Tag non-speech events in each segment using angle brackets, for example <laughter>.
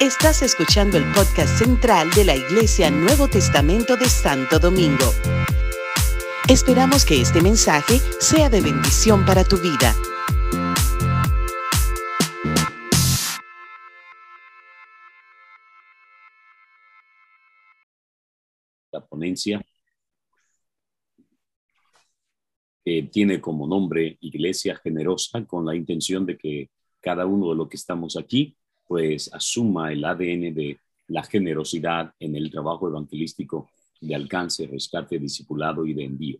Estás escuchando el podcast central de la Iglesia Nuevo Testamento de Santo Domingo. Esperamos que este mensaje sea de bendición para tu vida. La ponencia tiene como nombre Iglesia Generosa con la intención de que cada uno de los que estamos aquí pues asuma el ADN de la generosidad en el trabajo evangelístico de alcance, rescate, discipulado y de envío.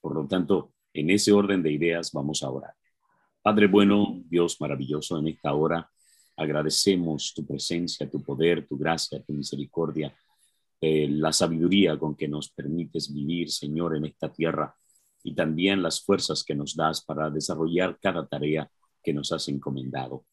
Por lo tanto, en ese orden de ideas vamos a orar. Padre bueno, Dios maravilloso, en esta hora agradecemos tu presencia, tu poder, tu gracia, tu misericordia, eh, la sabiduría con que nos permites vivir, Señor, en esta tierra y también las fuerzas que nos das para desarrollar cada tarea que nos has encomendado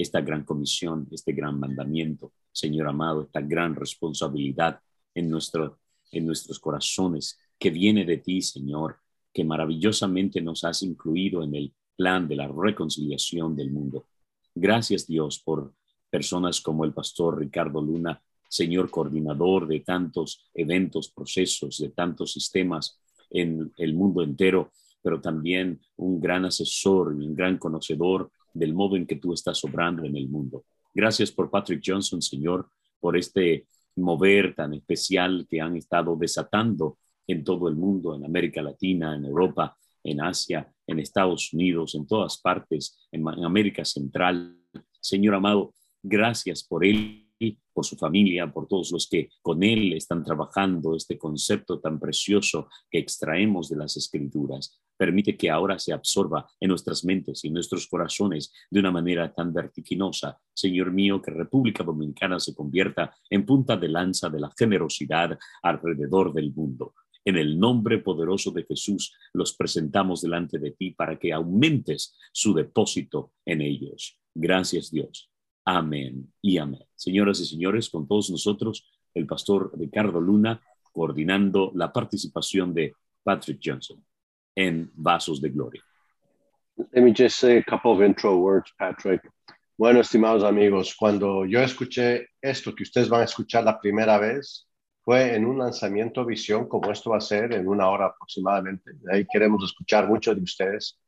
esta gran comisión, este gran mandamiento, Señor amado, esta gran responsabilidad en, nuestro, en nuestros corazones que viene de ti, Señor, que maravillosamente nos has incluido en el plan de la reconciliación del mundo. Gracias Dios por personas como el pastor Ricardo Luna, Señor coordinador de tantos eventos, procesos, de tantos sistemas en el mundo entero, pero también un gran asesor y un gran conocedor del modo en que tú estás obrando en el mundo. Gracias por Patrick Johnson, Señor, por este mover tan especial que han estado desatando en todo el mundo, en América Latina, en Europa, en Asia, en Estados Unidos, en todas partes, en, América Central. Señor amado, gracias por él por su familia, por todos los que con él están trabajando este concepto tan precioso que extraemos de las escrituras. Permite que ahora se absorba en nuestras mentes y nuestros corazones de una manera tan vertiginosa. Señor mío, que República Dominicana se convierta en punta de lanza de la generosidad alrededor del mundo. En el nombre poderoso de Jesús los presentamos delante de ti para que aumentes su depósito en ellos. Gracias Dios. Amén y amén. Señoras y señores, con todos nosotros, el pastor Ricardo Luna, coordinando la participación de Patrick Johnson en Vasos de Gloria. Let me just say a couple of intro words, Patrick. Bueno, estimados amigos, cuando yo escuché esto que ustedes van a escuchar la primera vez, fue en un lanzamiento visión como esto va a ser en una hora aproximadamente. Ahí queremos escuchar mucho de ustedes.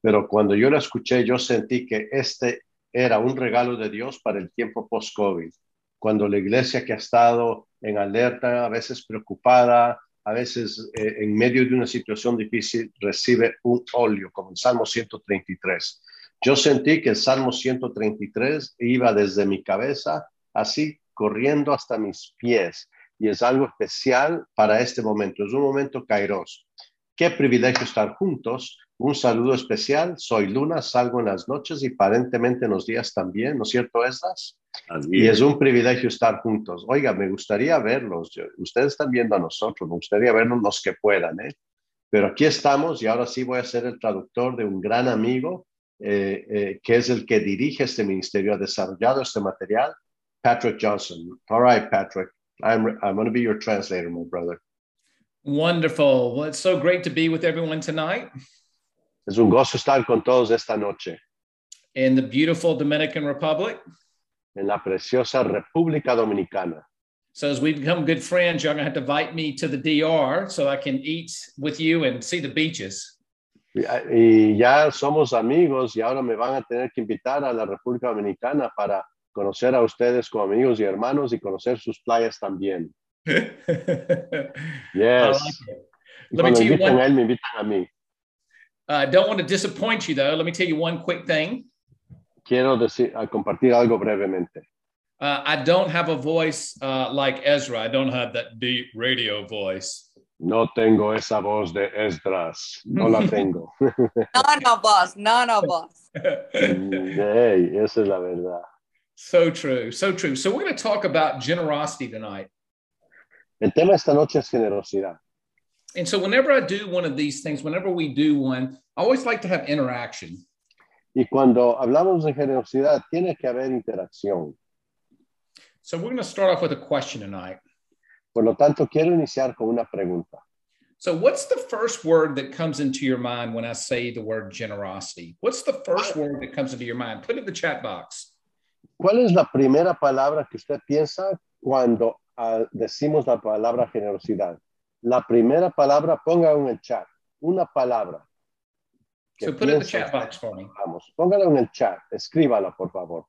Pero cuando yo lo escuché, yo sentí que este era un regalo de Dios para el tiempo post-COVID, cuando la iglesia que ha estado en alerta, a veces preocupada, a veces eh, en medio de una situación difícil, recibe un óleo, como el Salmo 133. Yo sentí que el Salmo 133 iba desde mi cabeza, así corriendo hasta mis pies, y es algo especial para este momento, es un momento kairos. Qué privilegio estar juntos un saludo especial. Soy Luna, salgo en las noches y aparentemente en los días también, ¿no es cierto, Esdas? Y es un privilegio estar juntos. Oiga, me gustaría verlos. Ustedes están viendo a nosotros, me gustaría vernos los que puedan, ¿eh? Pero aquí estamos y ahora sí voy a ser el traductor de un gran amigo eh, eh, que es el que dirige este ministerio, ha desarrollado este material, Patrick Johnson. All right, Patrick, I'm, I'm going to be your translator, my brother. Wonderful. Well, it's so great to be with everyone tonight. Es un gozo estar con todos esta noche. In the beautiful Dominican Republic. En la preciosa República Dominicana. So as we become good friends, you're going to have to invite me to the DR so I can eat with you and see the beaches. Ah, y ya somos amigos y ahora me van a tener que invitar a la República Dominicana para conocer a ustedes como amigos y hermanos y conocer sus playas también. <laughs> yes. Like cuando invitan one... a él, me invitan a mí. I uh, don't want to disappoint you, though. Let me tell you one quick thing. Quiero decir, compartir algo brevemente. Uh, I don't have a voice uh, like Ezra. I don't have that deep radio voice. No tengo esa voz de Esdras. No la <laughs> tengo. <laughs> none of us. None of us. hey, esa es la verdad. So true. So true. So we're going to talk about generosity tonight. El tema esta noche es generosidad. And so whenever I do one of these things, whenever we do one, I always like to have interaction. Y cuando hablamos de generosidad, tiene que haber interacción. So we're going to start off with a question tonight. Por lo tanto, quiero iniciar con una pregunta. So what's the first word that comes into your mind when I say the word generosity? What's the first word that comes into your mind? Put it in the chat box. ¿Cuál es la primera palabra que usted piensa cuando decimos la palabra generosidad? La primera palabra, ponga en el chat, una palabra. So put it in the chat box for me. Vamos, póngala en el chat, escríbala, por favor.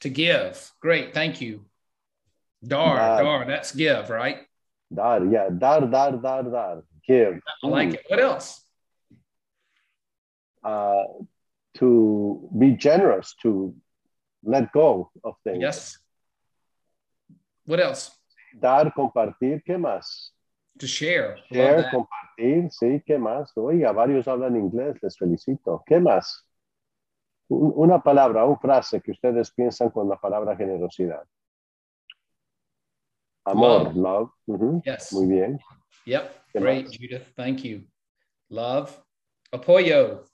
To give. Great. Thank you. Dar, Dar. dar. That's give, right? Dar, ya, dar, dar, dar, dar. Give. I like it. What else? Uh, to be generous, to let go of things. Yes. What else? Dar, compartir, ¿qué más? To share. Share, compartir, sí, ¿qué más? Oiga, varios hablan inglés, les felicito. ¿Qué más? Un- Una palabra, una frase que ustedes piensan con la palabra generosidad. Amor, love. Yes. Muy bien. Yep. ¿Qué Great, más? Judith. Thank you. Love. Apoyo.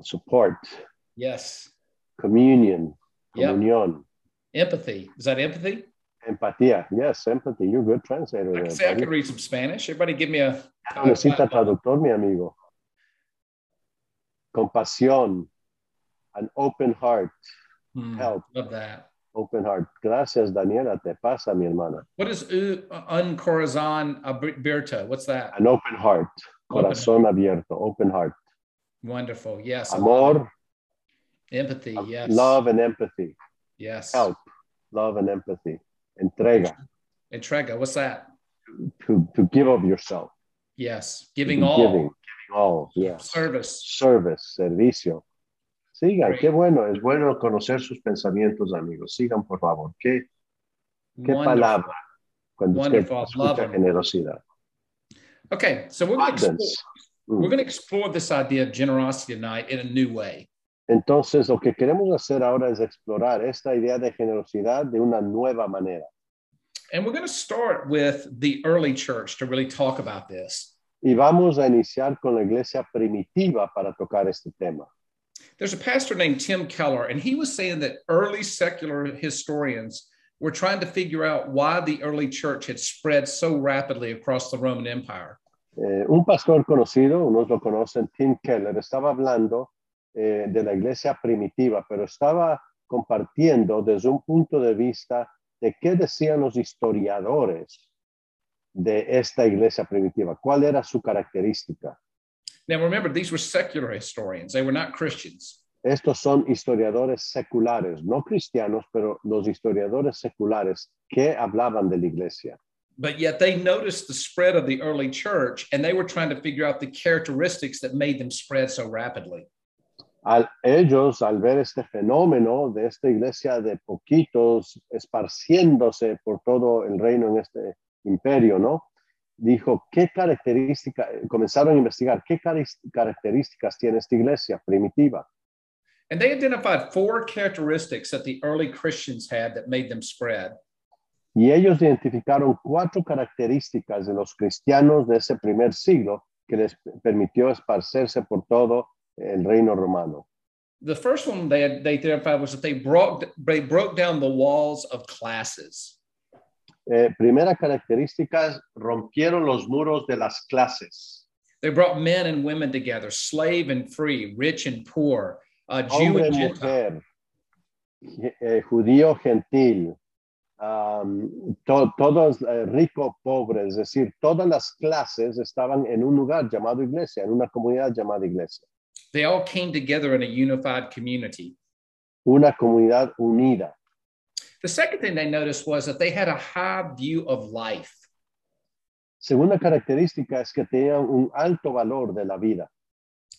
Support, Yes. communion, Yep. comunión, Empathy. Is that empathy? Empatía. Yes, empathy. You're a good translator. I there, can say I could read some Spanish. Everybody give me a. No necesita traductor, mi amigo. Compasión, an open heart, Hmm, help, Love that. open heart. Gracias, Daniela. Te pasa, mi hermana. What is un corazón abierto? What's that? An open heart, Open corazón abierto, open heart. Wonderful. Yes. Amor. Empathy. Yes. love and empathy. Yes. Help, love and empathy. Entrega, Entrega. What's that? to, to give of yourself. Yes. Giving all. Giving, giving all, yes. Service. Service, servicio. Sigan, Great. qué bueno. Es bueno conocer sus pensamientos, amigos. Sigan, por favor. Qué, qué Wonderful. palabra cuando usted Wonderful. Love escucha them. generosidad. Okay. So we're going explore, Mm. we're going to explore this idea of generosity tonight in a new way. Entonces, lo que queremos hacer ahora es explorar esta idea de generosidad de una nueva manera. And we're going to start with the early church to really talk about this. Y vamos a iniciar con la iglesia primitiva para tocar este tema. There's a pastor named Tim Keller, and he was saying that early secular historians were trying to figure out why the early church had spread so rapidly across the Roman Empire. Eh, un pastor conocido, unos lo conocen, Tim Keller, estaba hablando eh, de la iglesia primitiva, pero estaba compartiendo desde un punto de vista de qué decían los historiadores de esta iglesia primitiva, cuál era su característica. Now, remember, these were secular historians, they were not Christians. Estos son historiadores seculares, no cristianos, pero los historiadores seculares que hablaban de la iglesia. But yet they noticed the spread of the early church and they were trying to figure out the characteristics that made them spread so rapidly. Al, ellos, al ver este fenómeno de esta iglesia de poquitos esparciéndose por todo el reino en este imperio, ¿no? Dijo, ¿qué características? Comenzaron a investigar, ¿qué características tiene esta iglesia primitiva? And they identified four characteristics that the early Christians had that made them spread. Y ellos identificaron cuatro características de los cristianos de ese primer siglo que les permitió esparcerse por todo el reino romano. The first one they, had, they identified was that they broke, they broke down the walls of classes. Eh, primera característica es rompieron los muros de las clases. They brought men and women together, slave and free, rich and poor, uh, Jew hombre, and Gentile. mujer, eh, judío, gentil, am, to- todos eh, rico, pobre, es decir, todas las clases estaban en un lugar llamado iglesia, en una comunidad llamada iglesia, They all came together in a unified community. una comunidad unida. The second thing they noticed was that they had a high view of life. Segunda característica es que tenían un alto valor de la vida.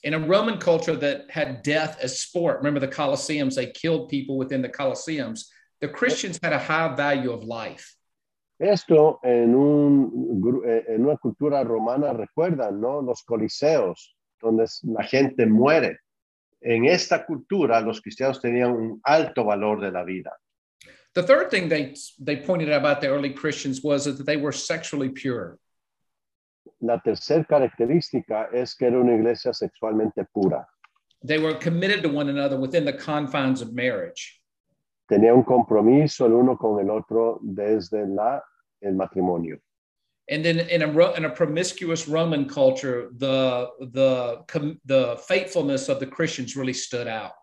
In a Roman culture that had death as sport, remember the Colosseums, they killed people within the Colosseums. The Christians had a high value of life. Esto en, un, eh, en una cultura romana, recuerdan, ¿no? Los coliseos, donde la gente muere. En esta cultura, los cristianos tenían un alto valor de la vida. The third thing they, they pointed out about the early Christians was that they were sexually pure. La tercera característica es que era una iglesia sexualmente pura. They were committed to one another within the confines of marriage. Tenía un compromiso el uno con el otro desde la, el matrimonio. And then in a, in a promiscuous Roman culture, the, the, the faithfulness of the Christians really stood out.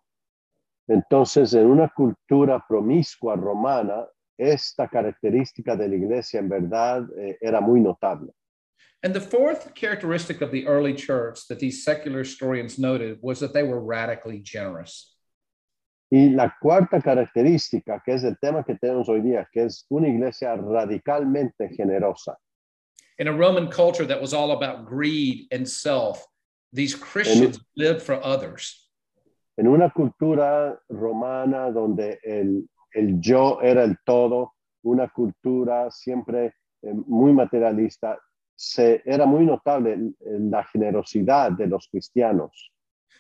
Entonces, en una cultura promiscua romana, esta característica de la iglesia en verdad eh, era muy notable. And the fourth characteristic of the early church that these secular historians noted was that they were radically generous. Y la cuarta característica, que es el tema que tenemos hoy día, que es una iglesia radicalmente generosa. In a Roman culture that was all about greed and self, these Christians lived for others. En una cultura romana donde el, el yo era el todo, una cultura siempre eh, muy materialista, se, era muy notable la generosidad de los cristianos.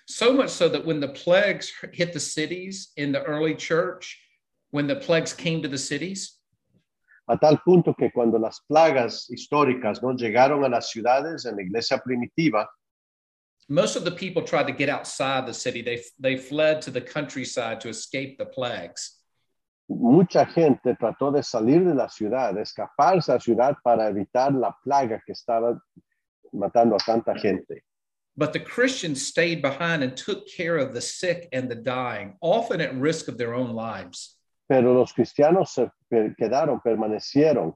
So much so that when the plagues hit the cities in the early church, when the plagues came to the cities, A tal punto que cuando las plagas históricas no llegaron a las ciudades en la iglesia primitiva, most of the people tried to get outside the city. They, they fled to the countryside to escape the plagues. mucha gente trató de salir de la ciudad, de escaparse a la ciudad para evitar la plaga que estaba matando a tanta gente. But the Christians stayed behind and took care of the sick and the dying, often at risk of their own lives. Pero los cristianos se quedaron, permanecieron,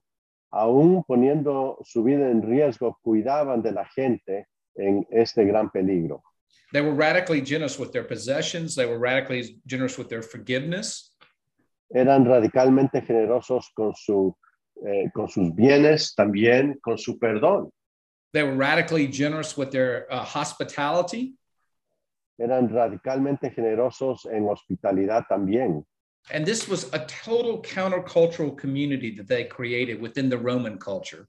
aún poniendo su vida en riesgo, cuidaban de la gente en este gran peligro. They were radically generous with their possessions, they were radically generous with their forgiveness, Eran radicalmente generosos con, su, eh, con sus bienes, también con su perdón. they were radically generous with their uh, hospitality, Eran radicalmente generosos en hospitalidad también. And this was a total countercultural community that they created within the Roman culture.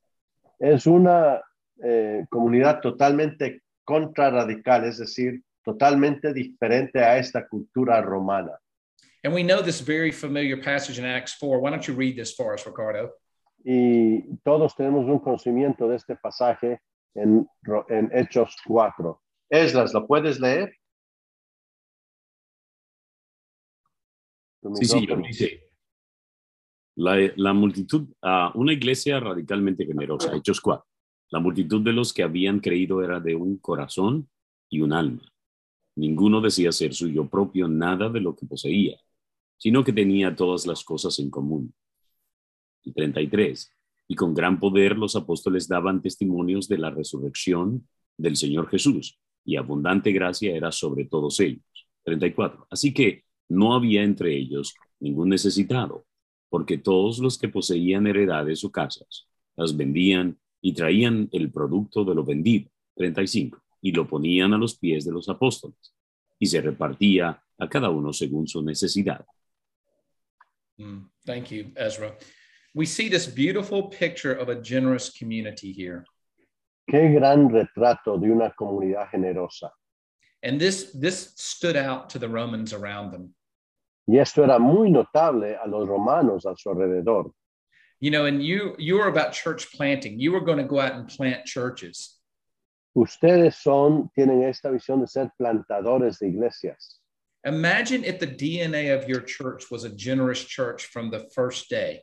es una eh, comunidad totalmente contrarradical, es decir, totalmente diferente a esta cultura romana. And we know this very familiar passage in Acts 4. Why don't you read this for us, Ricardo? Y todos tenemos un conocimiento de este pasaje en, Ro- en Hechos 4. Esdras, ¿lo puedes leer? Sí, señor, micrófono. dice. La, la multitud, ah, una iglesia radicalmente generosa, Hechos 4. La multitud de los que habían creído era de un corazón y un alma. Ninguno decía ser suyo propio nada de lo que poseía, sino que tenía todas las cosas en común. Y 33. Y con gran poder los apóstoles daban testimonios de la resurrección del Señor Jesús, y abundante gracia era sobre todos ellos. 34. Así que no había entre ellos ningún necesitado, porque todos los que poseían heredades o casas las vendían y traían el producto de lo vendido, 35, y lo ponían a los pies de los apóstoles, y se repartía a cada uno según su necesidad. Mm, thank you, Ezra. We see this beautiful picture of a generous community here. Qué gran retrato de una comunidad generosa. And this, this stood out to the Romans around them. Y esto era muy notable a los romanos a su alrededor. You know, and you you were about church planting. You were going to go out and plant churches. Ustedes son, tienen esta visión de ser plantadores de iglesias. Imagine if the DNA of your church was a generous church from the first day.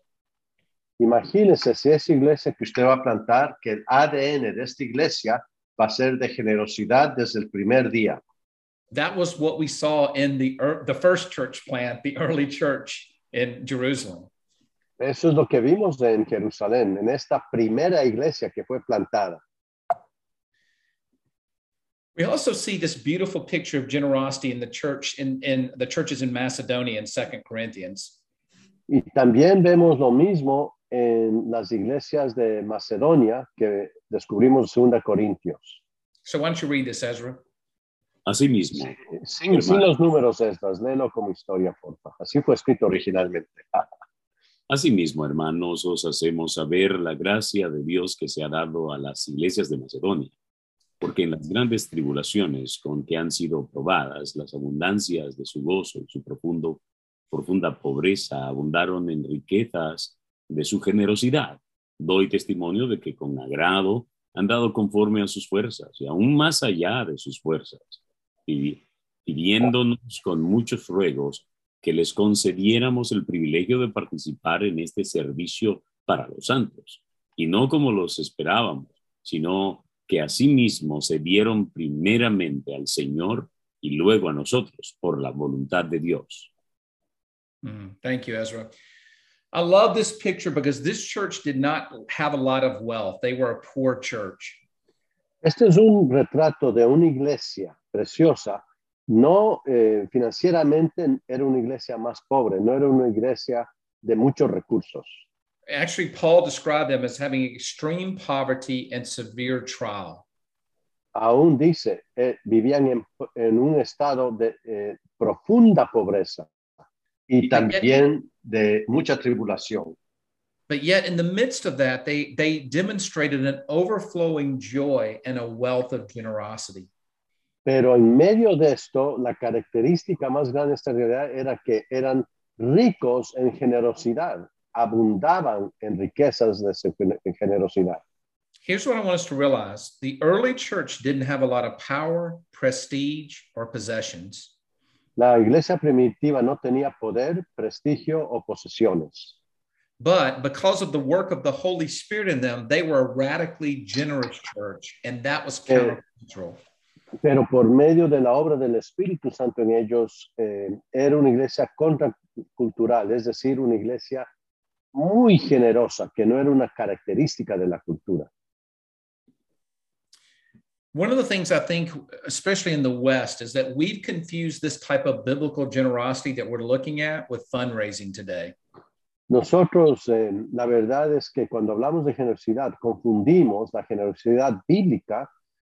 Imagínese si esa iglesia que usted va a plantar, que el ADN de esta iglesia va a ser de generosidad desde el primer día. That was what we saw in the the first church plant, the early church in Jerusalem. Eso es lo que vimos en Jerusalén, en esta primera iglesia que fue plantada. We also see this beautiful picture of generosity in the church in, in the churches in Macedonia in Second Corinthians. Y también vemos lo mismo en las iglesias de Macedonia que descubrimos en 2 Corintios. So why don't you read this, Ezra? Asimismo, Sin, sin los números estas, léelo como historia, por favor. Así fue escrito originalmente. Asimismo, hermanos, os hacemos saber la gracia de Dios que se ha dado a las iglesias de Macedonia, porque en las grandes tribulaciones con que han sido probadas, las abundancias de su gozo y su profundo, profunda pobreza abundaron en riquezas de su generosidad. Doy testimonio de que con agrado han dado conforme a sus fuerzas y aún más allá de sus fuerzas, pidi- pidiéndonos con muchos ruegos que les concediéramos el privilegio de participar en este servicio para los santos, y no como los esperábamos, sino que asimismo se dieron primeramente al Señor y luego a nosotros por la voluntad de Dios. Mm, thank you, Ezra. I love this picture because this church did not have a lot of wealth. They were a poor church. Este es un retrato de una iglesia preciosa. No eh, financieramente era una iglesia más pobre, no era una iglesia de muchos recursos. Actually, Paul described them as having extreme poverty and severe trial. Aún dice, eh, vivían en, en, un estado de eh, profunda pobreza y también de mucha tribulación. But yet, in the midst of that, they, they demonstrated an overflowing joy and a wealth of generosity. Pero en medio de esto, la característica más grande de esta realidad era que eran ricos en generosidad, abundaban en riquezas de generosidad. Here's what I want us to realize the early church didn't have a lot of power, prestige, or possessions. La iglesia primitiva no tenía poder, prestigio o posesiones. But because of the work of the Holy Spirit in them, they were a radically generous church, and that was countercultural. Pero por medio de la obra del Espíritu Santo en ellos, eh, era una iglesia contracultural, es decir, una iglesia muy generosa, que no era una característica de la cultura. One of the things I think, especially in the West, is that we've confused this type of biblical generosity that we're looking at with fundraising today. Nosotros, eh, la verdad es que cuando hablamos de generosidad, confundimos la generosidad bíblica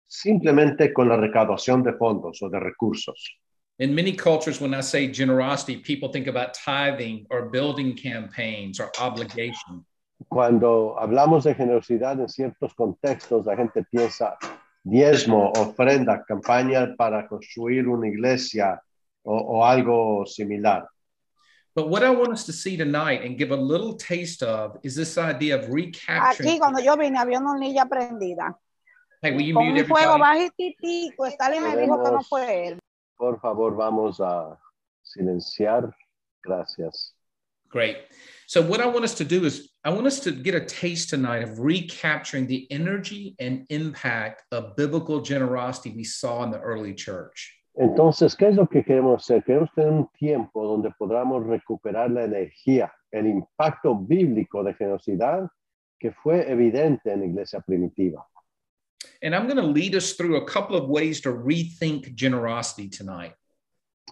simplemente con la recaudación de fondos o de recursos. In many cultures, when I say generosity, people think about tithing or building campaigns or obligation. Cuando hablamos de generosidad en ciertos contextos, la gente piensa diezmo, ofrenda, campaña para construir una iglesia o, o algo similar. But what I want us to see tonight and give a little taste of is this idea of recapturing. Aquí cuando yo vine había una hornilla prendida. Hey, will you Con mute un fuego bajitico. Stalin me dijo que no fue él. Por favor, vamos a silenciar. Gracias. Great. So what I want us to do is I want us to get a taste tonight of recapturing the energy and impact of biblical generosity we saw in the early church. Entonces, ¿qué es lo que queremos hacer? Queremos tener un tiempo donde podamos recuperar la energía, el impacto bíblico de generosidad que fue evidente en la iglesia primitiva. And I'm going to lead us through a couple of ways to rethink generosity tonight.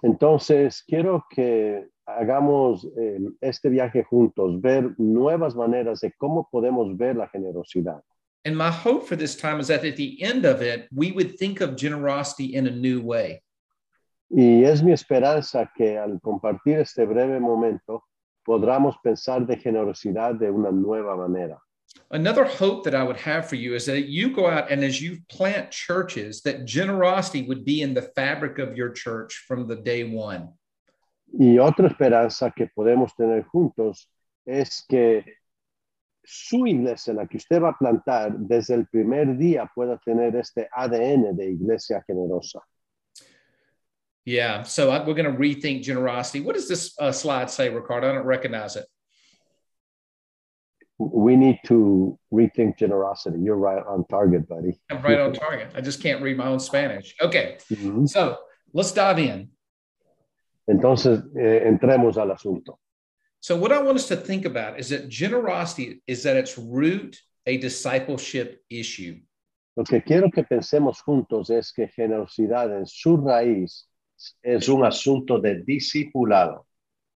Entonces, quiero que hagamos eh, este viaje juntos, ver nuevas maneras de cómo podemos ver la generosidad. And my hope for this time is that at the end of it, we would think of generosity in a new way. Y es mi esperanza que al compartir este breve momento podamos pensar de generosidad de una nueva manera. Another hope that I would have for you is that you go out and as you plant churches, that generosity would be in the fabric of your church from the day one. Y otra esperanza que podemos tener juntos es que su iglesia, la que usted va a plantar, desde el primer día pueda tener este ADN de iglesia generosa. Yeah. So I, we're going to rethink generosity. What does this uh, slide say, Ricardo? I don't recognize it. We need to rethink generosity. You're right on target, buddy. I'm right on target. I just can't read my own Spanish. Okay. Ujú. So let's dive in. Entonces, eh, entremos al asunto. So what I want us to think about is that generosity is at its root a discipleship issue. Lo que quiero que pensemos juntos es que generosidad en su raíz es un asunto de discipulado.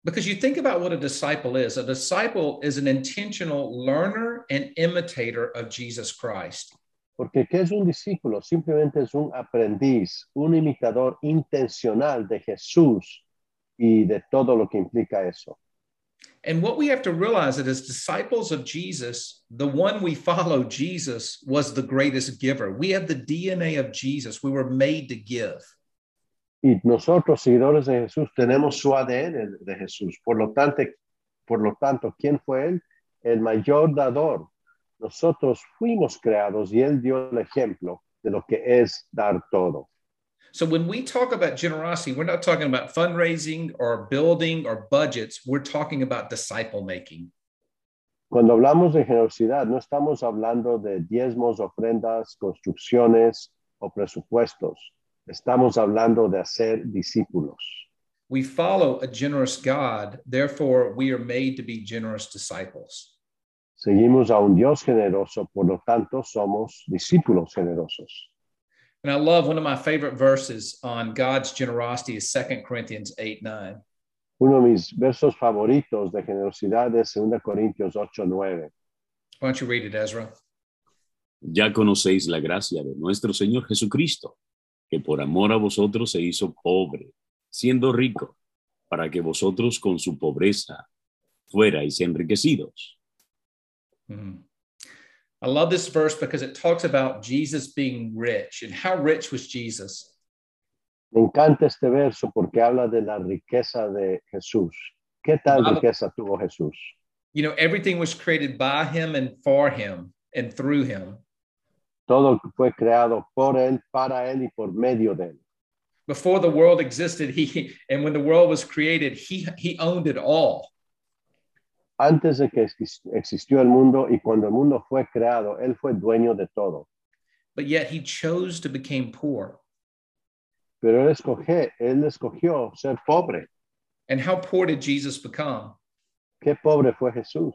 Because you think about what a disciple is. A disciple is an intentional learner and imitator of Jesus Christ. Porque ¿qué es un discípulo? Simplemente es un aprendiz, un imitador intencional de Jesús y de todo lo que implica eso. And what we have to realize that as disciples of Jesus, the one we follow, Jesus, was the greatest giver. We have the DNA of Jesus. We were made to give. Y nosotros, seguidores de Jesús, tenemos su ADN de Jesús. Por lo tanto, por lo tanto, ¿quién fue él? El mayor dador. Nosotros fuimos creados y él dio el ejemplo de lo que es dar todo. So when we talk about generosity, we're not talking about fundraising or building or budgets. We're talking about disciple making. Cuando hablamos de generosidad, no estamos hablando de diezmos, ofrendas, construcciones o presupuestos. Estamos hablando de hacer discípulos. We follow a generous God, therefore, we are made to be generous disciples. Seguimos a un Dios generoso, por lo tanto somos discípulos generosos. And I love one of my favorite verses on God's generosity is 2 Corinthians 8 9. Uno de mis versos favoritos de generosidad es 2 Corintios 8, 9. Why don't you read it, Ezra? Ya conocéis la gracia de nuestro Señor Jesucristo, que por amor a vosotros se hizo pobre, siendo rico, para que vosotros con su pobreza fuerais enriquecidos. Mhm. I love this verse because it talks about Jesus being rich. And how rich was Jesus? Me encanta este verso porque habla de la riqueza de Jesús. ¿Qué tal riqueza tuvo Jesús? You know, everything was created by him and for him and through him. Todo fue creado por Él, para Él y por medio de Él. Before the world existed, he and when the world was created, he he owned it all. Antes de que existió el mundo y cuando el mundo fue creado, Él fue dueño de todo. But yet he chose to become poor. Pero Él escogió, Él escogió ser pobre. And how poor did Jesus become? Qué pobre fue Jesús.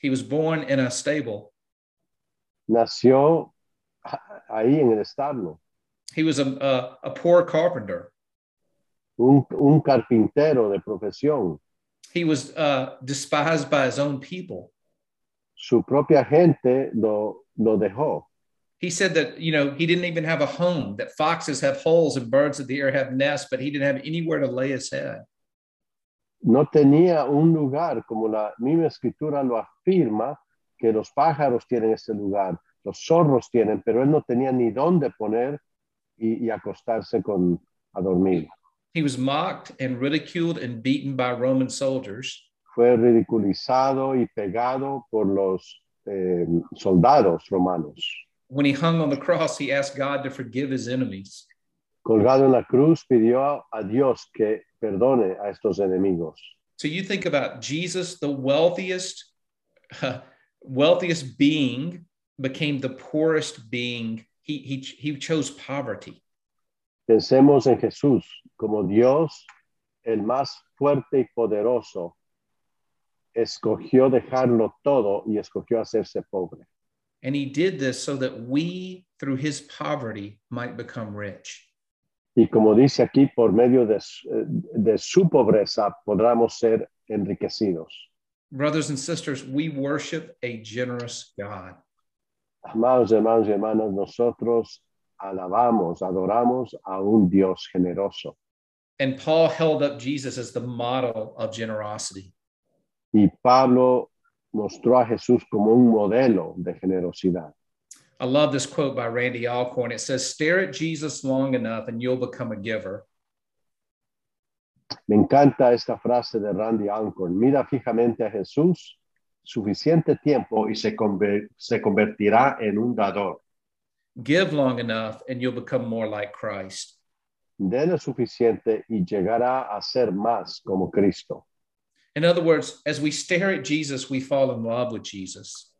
He was born in a stable. Nació ahí en el establo. He was a, a, a poor carpenter. Un, un carpintero de profesión. He was uh, despised by his own people. Su propia gente lo, lo dejó. He said that, you know, he didn't even have a home, that foxes have holes and birds of the air have nests, but he didn't have anywhere to lay his head. No tenía un lugar, como la misma escritura lo afirma, que los pájaros tienen este lugar, los zorros tienen, pero él no tenía ni dónde poner y, y acostarse con, a dormir. He was mocked and ridiculed and beaten by Roman soldiers. Fue ridiculizado y pegado por los eh, soldados romanos. When he hung on the cross, he asked God to forgive his enemies. Colgado en la cruz, pidió a Dios que perdone a estos enemigos. So you think about Jesus, the wealthiest, <laughs> wealthiest being, became the poorest being. He, he, he chose poverty. Pensemos en Jesús como Dios, el más fuerte y poderoso, escogió dejarlo todo y escogió hacerse pobre. And he did this so that we, through his poverty, might become rich. Y como dice aquí, por medio de, de su pobreza podamos ser enriquecidos. Brothers and sisters, we worship a generous God. Amados hermanos y hermanas, nosotros alabamos, adoramos a un Dios generoso. And Paul held up Jesus as the model of generosity. Y Pablo mostró a Jesús como un modelo de generosidad. I love this quote by Randy Alcorn. It says, Stare at Jesus long enough and you'll become a giver. Me encanta esta frase de Randy Alcorn. Mira fijamente a Jesús suficiente tiempo y se, conver- se convertirá en un dador. Give long enough and you'll become more like Christ. Dele suficiente y llegará a ser más como Cristo. In other words, as we stare at Jesus, we fall in love with Jesus.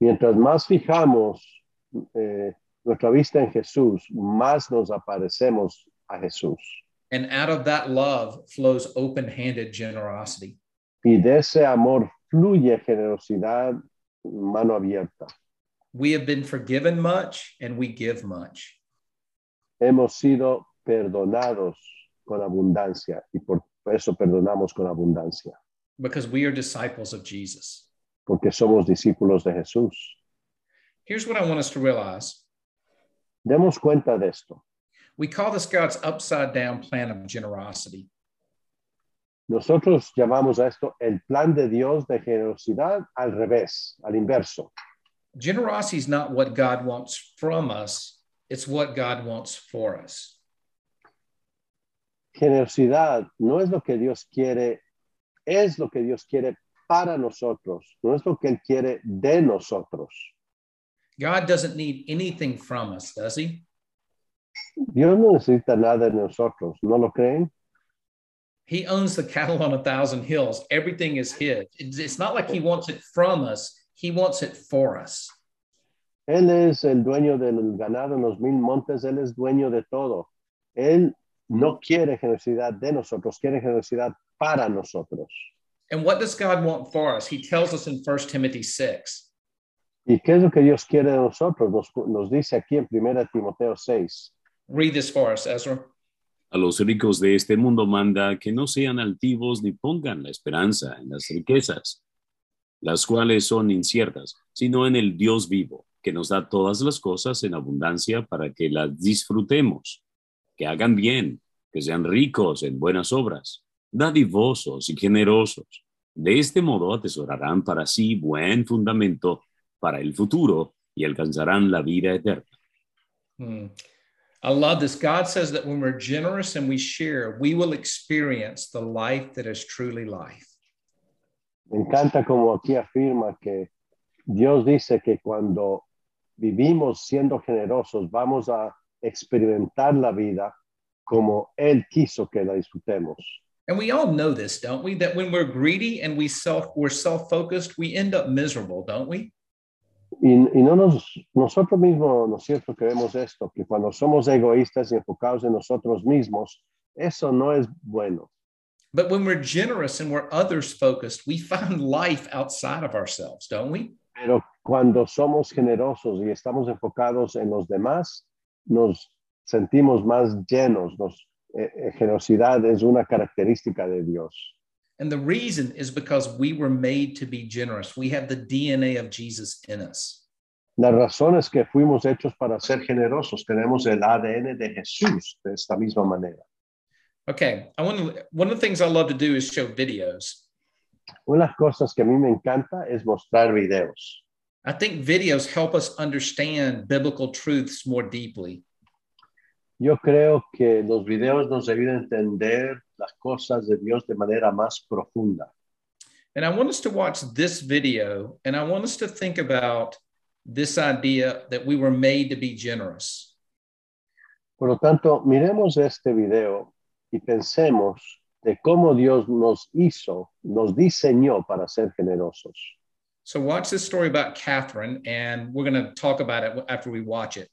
Mientras más fijamos eh, nuestra vista en Jesús, más nos aparecemos a Jesús. And out of that love flows open handed generosity. Y de ese amor fluye generosidad, mano abierta. We have been forgiven much and we give much. Hemos sido perdonados con abundancia y por eso perdonamos con abundancia, because we are disciples of Jesus. porque somos discípulos de Jesús. Here's what I want us to realize Demos cuenta de esto. we call this God's upside down plan of generosity. Nosotros llamamos a esto el plan de Dios de generosidad al revés, al inverso. Generosity is not what God wants from us, it's what God wants for us. Generosidad no es lo que Dios quiere, es lo que Dios quiere para nosotros, no es lo que Él quiere de nosotros. God doesn't need anything from us, does He? Dios no necesita nada de nosotros, ¿no lo creen? He owns the cattle on a thousand hills. Everything is His. It's not like He wants it from us, He wants it for us. Él es el dueño del ganado en los mil montes, Él es dueño de todo. Él no quiere generosidad de nosotros, quiere generosidad para nosotros. And what does God want for us? He tells us in 1 Timothy 6. ¿Y qué es lo que Dios quiere de nosotros? Nos, nos dice aquí en 1 Timoteo 6. Read this for us, Ezra. A los ricos de este mundo manda que no sean altivos ni pongan la esperanza en las riquezas, las cuales son inciertas, sino en el Dios vivo, que nos da todas las cosas en abundancia para que las disfrutemos, que hagan bien, que sean ricos en buenas obras, dadivosos y generosos. De este modo atesorarán para sí buen fundamento para el futuro y alcanzarán la vida eterna. Hmm. I love this. God says that when we're generous and we share, we will experience the life that is truly life. Me encanta como aquí afirma que Dios dice que cuando vivimos siendo generosos vamos a experimentar la vida como Él quiso que la disfrutemos. And we all know this, don't we? That when we're greedy and we self we're self-focused, we end up miserable, don't we? Y, y no nos, nosotros mismos, ¿no es cierto que vemos esto? Que cuando somos egoístas y enfocados en nosotros mismos, eso no es bueno. But when we're generous and we're others focused, we find life outside of ourselves, don't we? Pero cuando somos generosos y estamos enfocados en los demás, nos sentimos más llenos. Nos, eh, eh, generosidad es una característica de Dios. And the reason is because we were made to be generous. We have the DNA of Jesus in us. La razón es que fuimos hechos para ser generosos. Tenemos el ADN de Jesús de esta misma manera. Okay, I want to, one of the things I love to do is show videos. Una de las cosas que a mí me encanta es mostrar videos. I think videos help us understand biblical truths more deeply. Yo creo que los videos nos ayudan a entender las cosas de Dios de manera más profunda. And I want us to watch this video and I want us to think about this idea that we were made to be generous. Por lo tanto, miremos este video y pensemos de cómo Dios nos hizo, nos diseñó para ser generosos. So watch this story about Catherine and we're going to talk about it after we watch it.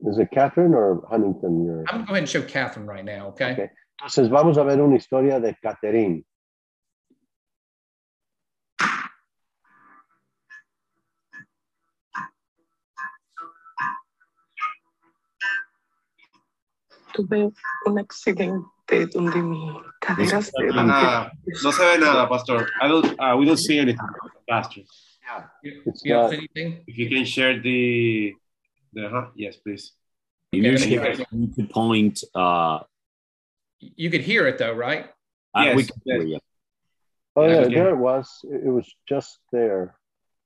Is it Catherine or Huntington? Your- I'm going to go ahead and show Catherine right now, okay? Ok. Entonces vamos a ver una historia de Catherine. Tuve un accidente donde mi cadera se rompió. No se ve nada, pastor. I don't, uh, we don't see anything, pastor. You, It's you have anything? If you can share the, the, huh? yes, please. You Okay, point, uh, You could hear it though, right? uh, we Yes, can yes. hear you. Oh, Yeah, yeah, there it was. It it was just there.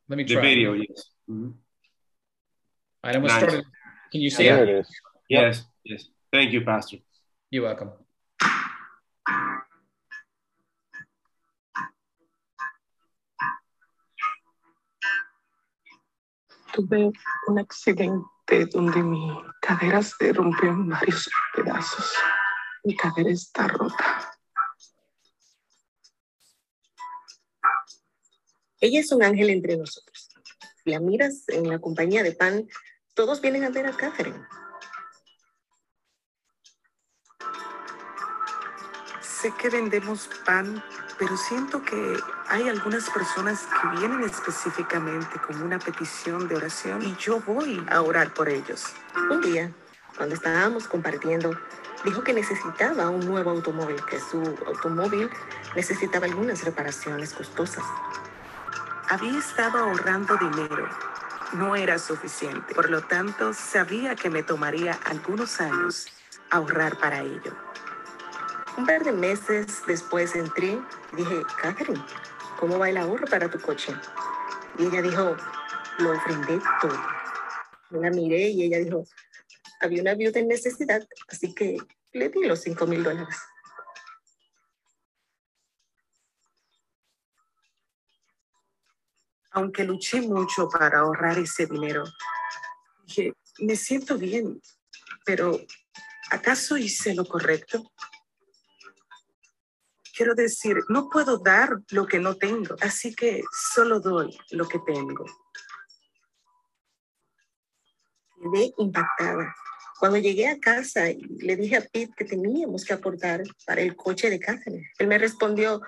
Let me try. The try. video, yes. Mhm. All right, I'm going to Nice. start it. Can you see There it? it is. Yes, yes. Thank you, pastor. You're welcome. Tuve un accidente donde mi cadera se rompió en varios pedazos. Mi cadera está rota. Ella es un ángel entre nosotros. La miras en la compañía de pan, todos vienen a ver a Catherine. Sé que vendemos pan, pero siento que hay algunas personas que vienen específicamente con una petición de oración y yo voy a orar por ellos. Un día, cuando estábamos compartiendo, dijo que necesitaba un nuevo automóvil, que su automóvil necesitaba algunas reparaciones costosas. Había estado ahorrando dinero. No era suficiente. Por lo tanto, sabía que me tomaría algunos años ahorrar para ello. Un par de meses después entré y dije, Catherine, ¿cómo va el ahorro para tu coche? Y ella dijo, lo ofrendé todo. Yo la miré y ella dijo, había una viuda en necesidad, así que le di los cinco mil dólares. Aunque luché mucho para ahorrar ese dinero, dije, me siento bien, pero ¿acaso hice lo correcto? Quiero decir, no puedo dar lo que no tengo, así que solo doy lo que tengo. Quedé impactada. Cuando llegué a casa y le dije a Pete que teníamos que aportar para el coche de Catherine, él me respondió,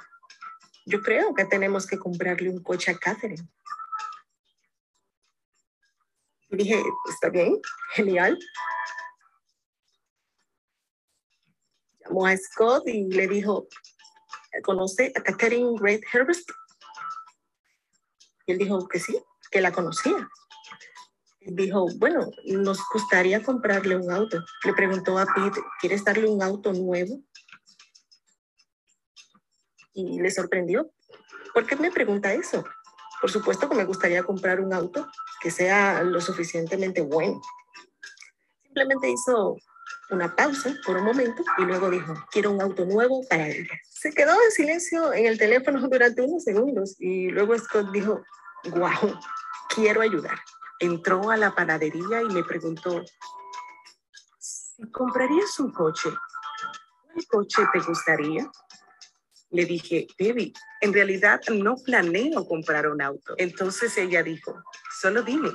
yo creo que tenemos que comprarle un coche a Catherine. Y dije, está bien, genial. Llamó a Scott y le dijo, ¿conoce a Catherine Great Herbst? Y él dijo que sí, que la conocía. Dijo, bueno, nos gustaría comprarle un auto. Le preguntó a Pete, ¿quieres darle un auto nuevo? Y le sorprendió. ¿Por qué me pregunta eso? Por supuesto que me gustaría comprar un auto que sea lo suficientemente bueno. Simplemente hizo una pausa por un momento y luego dijo, quiero un auto nuevo para ella. Se quedó en silencio en el teléfono <laughs> durante unos segundos y luego Scott dijo, wow, quiero ayudar. Entró a la panadería y me preguntó, si comprarías un coche, ¿cuál coche te gustaría? Le dije, baby, en realidad no planeo comprar un auto. Entonces ella dijo, solo dime.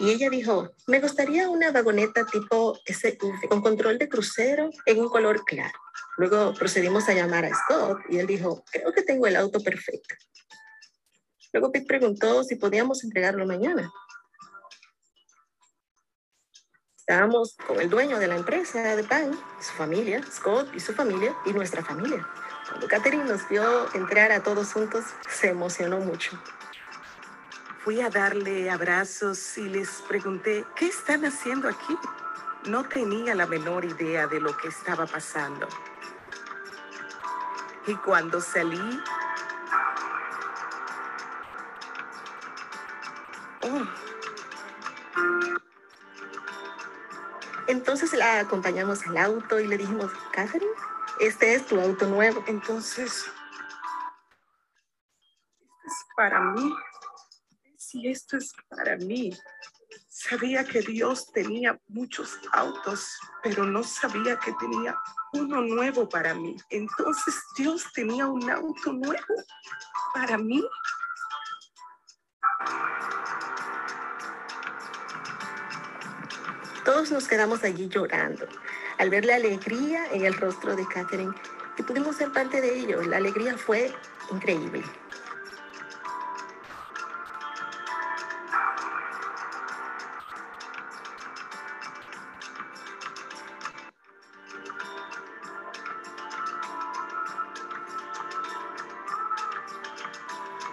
Y ella dijo, me gustaría una vagoneta tipo SUV con control de crucero en un color claro. Luego procedimos a llamar a Scott y él dijo, creo que tengo el auto perfecto. Luego Pete preguntó si podíamos entregarlo mañana. Estábamos con el dueño de la empresa de pan, su familia, Scott y su familia, y nuestra familia. Cuando Catherine nos vio entrar a todos juntos, se emocionó mucho. Fui a darle abrazos y les pregunté, ¿qué están haciendo aquí? No tenía la menor idea de lo que estaba pasando. Y cuando salí, Oh. Entonces la acompañamos al auto y le dijimos, Catherine, este es tu auto nuevo. Entonces, es para mí. Si esto es para mí. Sabía que Dios tenía muchos autos, pero no sabía que tenía uno nuevo para mí. Entonces Dios tenía un auto nuevo para mí. Todos nos quedamos allí llorando al ver la alegría en el rostro de Catherine y pudimos ser parte de ello. La alegría fue increíble.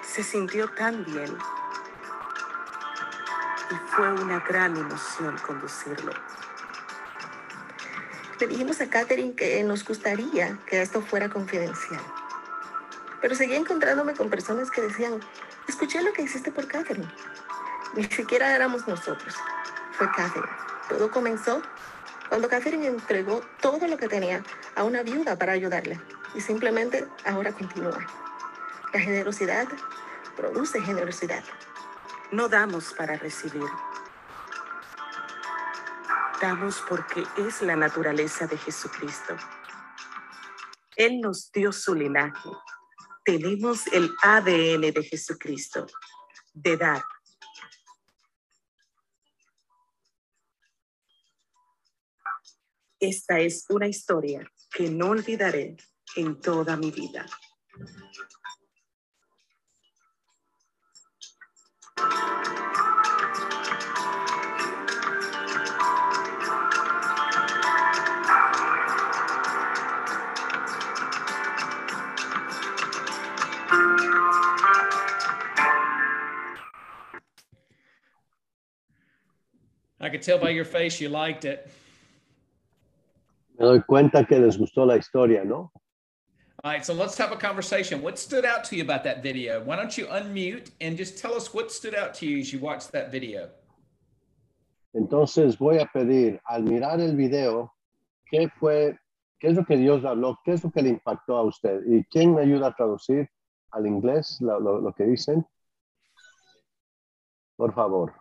Se sintió tan bien fue una gran emoción conducirlo. Le dijimos a Catherine que nos gustaría que esto fuera confidencial. Pero seguía encontrándome con personas que decían, escuché lo que hiciste por Catherine. Ni siquiera éramos nosotros, fue Catherine. Todo comenzó cuando Catherine entregó todo lo que tenía a una viuda para ayudarle. Y simplemente ahora continúa. La generosidad produce generosidad. No damos para recibir. Damos porque es la naturaleza de Jesucristo. Él nos dio su linaje. Tenemos el ADN de Jesucristo, de dar. Esta es una historia que no olvidaré en toda mi vida. I could tell by your face you liked it. Me doy cuenta que les gustó la historia, ¿no? All right, so let's have a conversation. What stood out to you about that video? Why don't you unmute and just tell us what stood out to you as you watched that video? Entonces voy a pedir, al mirar el video, ¿qué fue, qué es lo que Dios habló? ¿Qué es lo que le impactó a usted? ¿Y quién me ayuda a traducir al inglés lo, lo, lo que dicen? Por favor.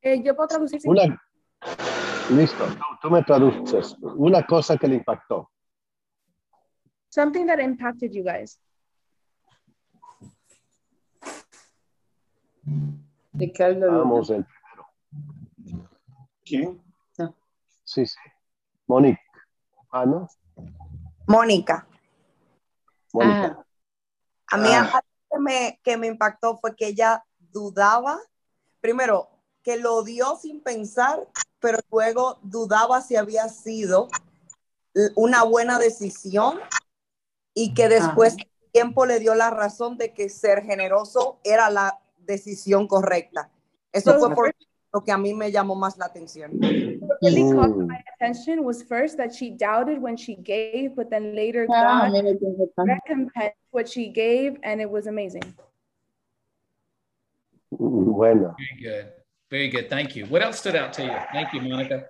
Eh, yo puedo traducir. Una, listo, tú, tú me traduces. Una cosa que le impactó. Something that impacted you guys. Vamos el primero. ¿Quién? Sí, sí. Monique. Ah, ¿no? Mónica. Mónica. A mí Ah. algo que me, que me impactó fue que ella dudaba, primero, que lo dio sin pensar, pero luego dudaba si había sido una buena decisión y que después el tiempo le dio la razón de que ser generoso era la decisión correcta. Eso fue por lo que a mí me llamó más la atención. What really caught Mm. my attention was first that she doubted when she gave, but then later Ah, God recompensed what she gave, and it was amazing. Bueno. Very good. Very good. Thank you. What else stood out to you? Thank you, Monica.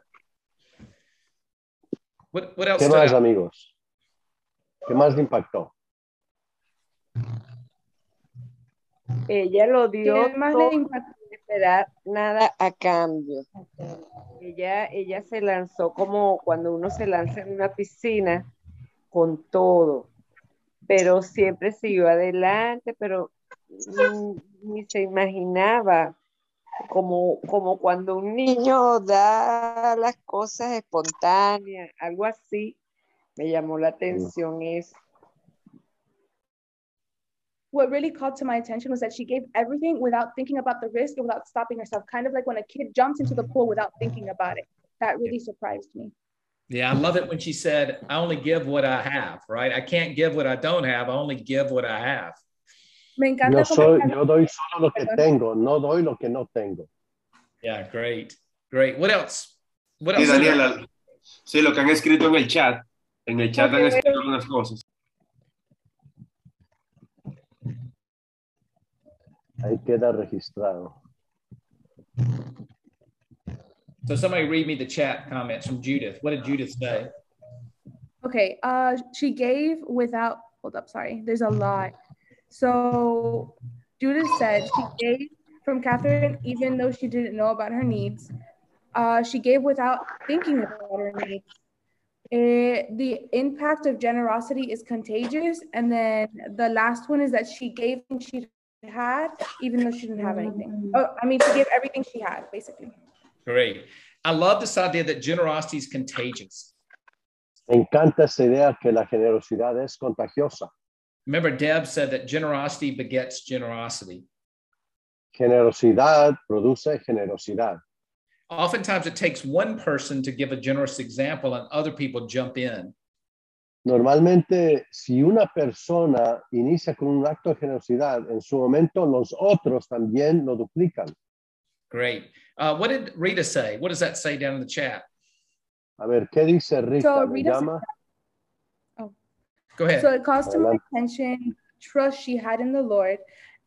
What, what else ¿Qué más, out? amigos? ¿Qué más le impactó? Ella lo dio ¿Qué más todo le impactó? sin esperar nada a cambio. Ella, ella se lanzó como cuando uno se lanza en una piscina con todo, pero siempre siguió adelante, pero mm, ni se imaginaba como, como cuando un niño da las cosas espontáneas, algo así. Me llamó la atención eso. What really called to my attention was that she gave everything without thinking about the risk and without stopping herself, kind of like when a kid jumps into the pool without thinking about it. That really surprised me. Yeah, I love it when she said, I only give what I have, right? I can't give what I don't have. I only give what I have. Me encanta Yo, soy, yo doy solo lo que tengo, no doy lo que no tengo. Yeah, great. Great. What else? What Sí, else? Daniela, sí, lo que han escrito en el chat. En el chat han escrito algunas cosas. Ahí queda registrado. So somebody read me the chat comments from Judith. What did Judith say? Okay, uh, she gave without, hold up, sorry, there's a lot. So Judith said she gave from Catherine, even though she didn't know about her needs. Uh, she gave without thinking about her needs. Eh, the impact of generosity is contagious. And then the last one is that she gave what she had, even though she didn't have anything. Oh, I mean, she gave everything she had, basically. Great. I love this idea that generosity is contagious. Me encanta esa idea que la generosidad es contagiosa. Remember, Deb said that generosity begets generosity. Generosidad produce generosidad. Oftentimes, it takes one person to give a generous example and other people jump in. Normalmente, si una persona inicia con un acto de generosidad, en su momento los otros también lo duplican. Great. Uh, what did Rita say? What does that say down in the chat? A ver, ¿qué dice Rita? So ¿Me Rita said- llama? Go ahead. So it calls to my attention trust she had in the Lord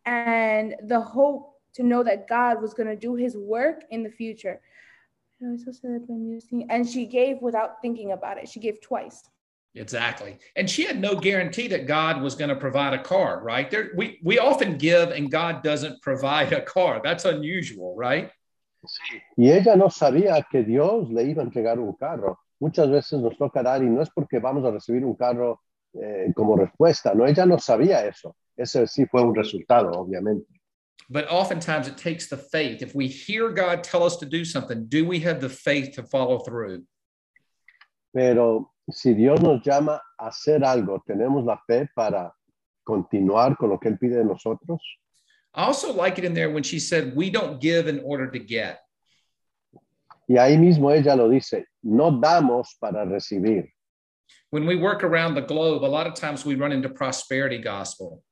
and the hope to know that God was going to do his work in the future. And I also said when you see- And she gave without thinking about it. She gave twice. Exactly. And she had no guarantee that God was going to provide a car, right? There, we, we often give and God doesn't provide a car. That's unusual, right? Y ella no sabía que Dios le iba a entregar un carro. Muchas veces nos toca dar y no es porque vamos a recibir un carro eh, como respuesta, no, ella no sabía eso. Ese sí fue un resultado, obviamente. But oftentimes it takes the faith. If we hear God tell us to do something, do we have the faith to follow through? Pero si Dios nos llama a hacer algo, ¿tenemos la fe para continuar con lo que Él pide de nosotros? I also like it in there when she said, We don't give in order to get. Y ahí mismo ella lo dice, no damos para recibir. When we work around the globe, a lot of times we run into prosperity gospel.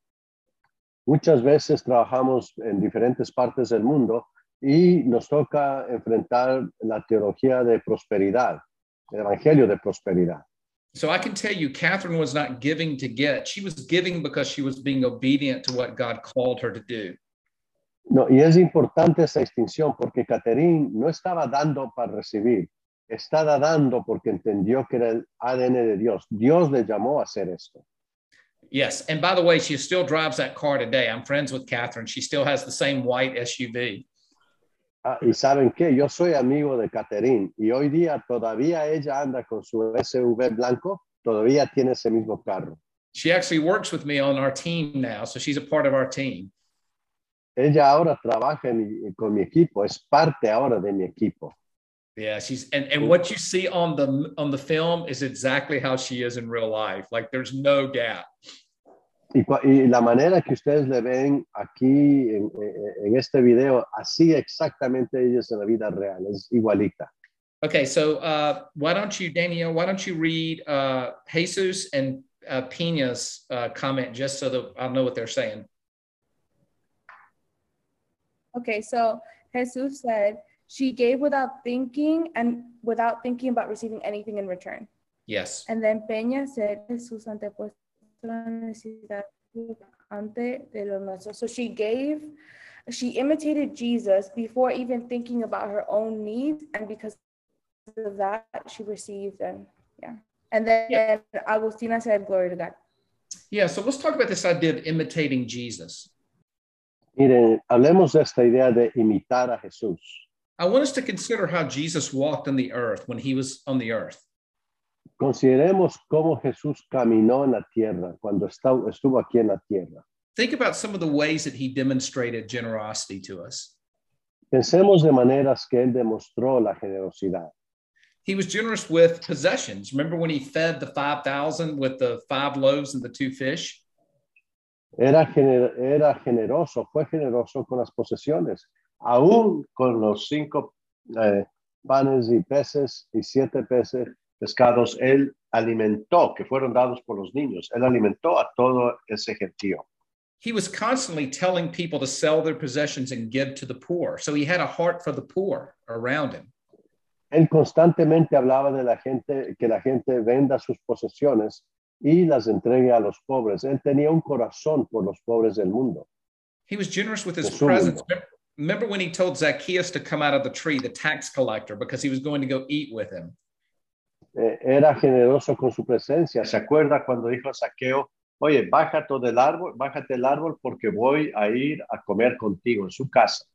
Muchas veces trabajamos en diferentes partes del mundo y nos toca enfrentar la teología de prosperidad, el evangelio de prosperidad. So I can tell you, Catherine was not giving to get. She was giving because she was being obedient to what God called her to do. No, y es importante esa distinción porque Catherine no estaba dando para recibir, estaba dando porque entendió que era el ADN de Dios. Dios le llamó a hacer esto. Yes. And by the way, she still drives that car today. I'm friends with Catherine. She still has the same white SUV. Ah, y saben qué, yo soy amigo de Catherine y hoy día todavía ella anda con su SUV blanco, todavía tiene ese mismo carro. She actually works with me on our team now. So she's a part of our team. Ella ahora trabaja mi- con mi equipo, es parte ahora de mi equipo. Yeah, she's and, and what you see on the on the film is exactly how she is in real life. Like there's no gap. Y, cua- y la manera que ustedes le ven aquí en, en- en este video, así exactamente ella es en la vida real, es igualita. Okay, so uh, why don't you, Daniel, why don't you read uh, Jesus and uh, Pina's uh, comment just so that I'll know what they're saying? Okay, so Jesus said, She gave without thinking and without thinking about receiving anything in return. Yes. And then Peña said, Jesús antepuesto la necesidad ante de lo nuestro. So she gave, she imitated Jesus before even thinking about her own needs. And because of that, she received and yeah. And then Agustina said, Glory to God. Yeah, so let's talk about this idea of imitating Jesus. Miren, hablemos de esta idea de imitar a Jesús. I want us to consider how Jesus walked on the earth when he was on the earth. Consideremos cómo Jesús caminó en la tierra cuando estuvo aquí en la tierra. Think about some of the ways that he demonstrated generosity to us. Pensemos de maneras que Él demostró la generosidad. He was generous with possessions. Remember when he fed the 5,000 with the five loaves and the two fish? Era, gener- era generoso, fue generoso con las posesiones, aún con los cinco eh, panes y peces y siete peces pescados, Él alimentó, que fueron dados por los niños, Él alimentó a todo ese gentío. He was constantly telling people to sell their possessions and give to the poor. So he had a heart for the poor around him. Él constantemente hablaba de la gente, que la gente venda sus posesiones y las entregue a los pobres. Él tenía un corazón por los pobres del mundo. He was generous with his presence. mundo. Remember when he told Zacchaeus to come out of the tree, the tax collector, because he was going to go eat with him? Eh, era generoso con su presencia. ¿Se acuerda cuando dijo a Saqueo, oye, bájate del árbol, bájate del árbol porque voy a ir a comer contigo en su casa?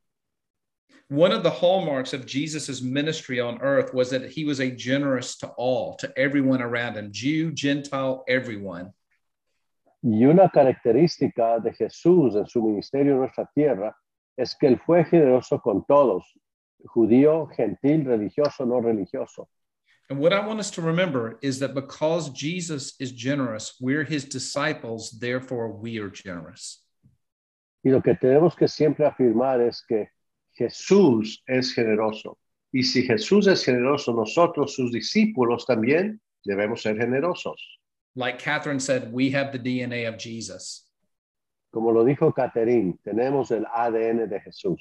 One of the hallmarks of Jesus' ministry on earth was that he was a generous to all, to everyone around him, Jew, Gentile, everyone. Y una característica de Jesús en su ministerio en nuestra tierra es que él fue generoso con todos, judío, gentil, religioso, no religioso. And what I want us to remember is that because Jesus is generous, we're his disciples, therefore we are generous. Y lo que tenemos que siempre afirmar es que Jesús es generoso. Y si Jesús es generoso, nosotros, sus discípulos, también debemos ser generosos. Like Catherine said, we have the DNA of Jesus. Como lo dijo Catherine, tenemos el ADN de Jesús.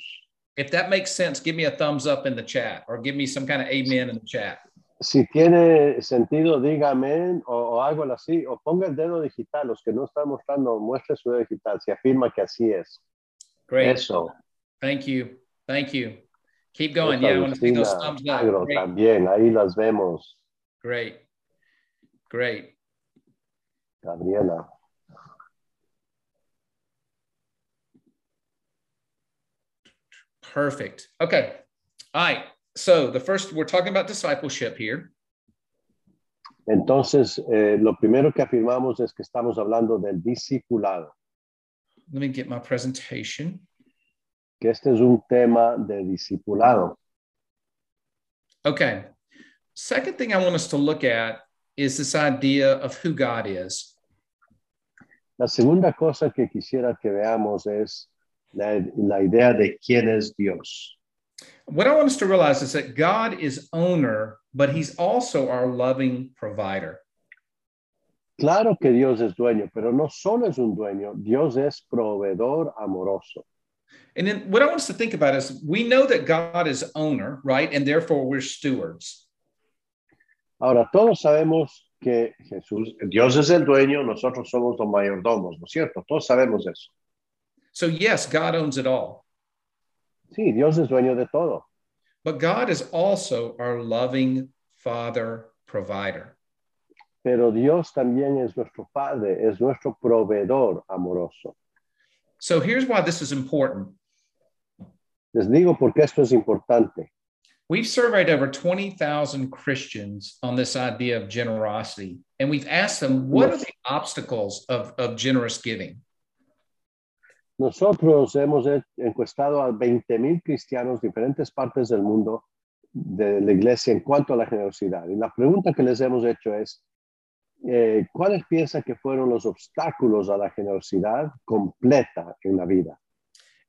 If that makes sense, give me a thumbs up in the chat or give me some kind of amen in the chat. Si tiene sentido, dígame o, o algo así, o ponga el dedo digital. Los que no están mostrando, muestre su dedo digital. Si afirma que así es. Great. Eso. Thank you. Thank you. Keep going. Esta Yeah, I want to see those Agustina thumbs up. Agro Great. también, ahí las vemos. Great. Great. Gabriela. Perfect. Okay. All right. So the first, we're talking about discipleship here. Entonces, eh, lo primero que afirmamos es que estamos hablando del discipulado, Let me get my presentation. que este es un tema de discipulado. Okay. Second thing I want us to look at is this idea of who God is. La segunda cosa que quisiera que veamos es la, la idea de quién es Dios. What I want us to realize is that God is owner, but he's also our loving provider. Claro que Dios es dueño, pero no solo es un dueño, Dios es proveedor amoroso. And then what I want us to think about is we know that God is owner, right? And therefore we're stewards. Ahora, todos sabemos que Jesús, Dios es el dueño, nosotros somos los mayordomos, ¿no es cierto? Todos sabemos eso. So, yes, God owns it all, Sí, Dios es dueño de todo, but God is also our loving father provider. pero Dios también es nuestro Padre, es nuestro proveedor amoroso. So, here's why this is important. Les digo porque esto es importante. We've surveyed over 20,000 Christians on this idea of generosity, and we've asked them, what are the obstacles of, of generous giving? Nosotros hemos he- encuestado a 20 mil cristianos de diferentes partes del mundo de la iglesia en cuanto a la generosidad. Y la pregunta que les hemos hecho es, eh, ¿cuáles piensan que fueron los obstáculos a la generosidad completa en la vida?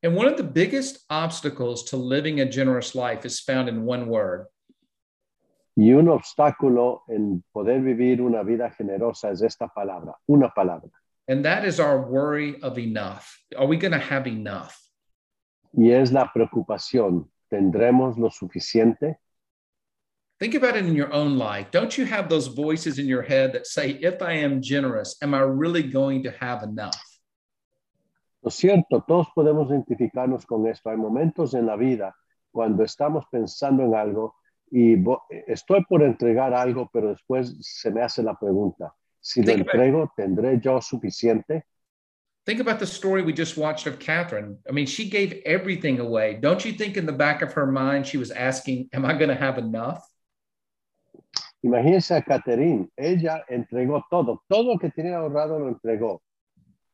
And one of the biggest obstacles to living a generous life is found in one word Y un obstáculo en poder vivir una vida generosa es esta palabra, una palabra. And that is our worry of enough. Are we going to have enough? Y es la preocupación, ¿tendremos lo suficiente? Think about it in your own life. Don't you have those voices in your head that say, if I am generous, am I really going to have enough? Lo cierto, todos podemos identificarnos con esto. Hay momentos en la vida cuando estamos pensando en algo y estoy por entregar algo, pero después se me hace la pregunta, si lo Think about- entrego, ¿tendré yo suficiente? Think about the story we just watched of Catherine. I mean, she gave everything away. Don't you think in the back of her mind, she was asking, Am I going to have enough? Imagínense a Catherine, ella entregó todo, todo lo que tenía ahorrado lo entregó.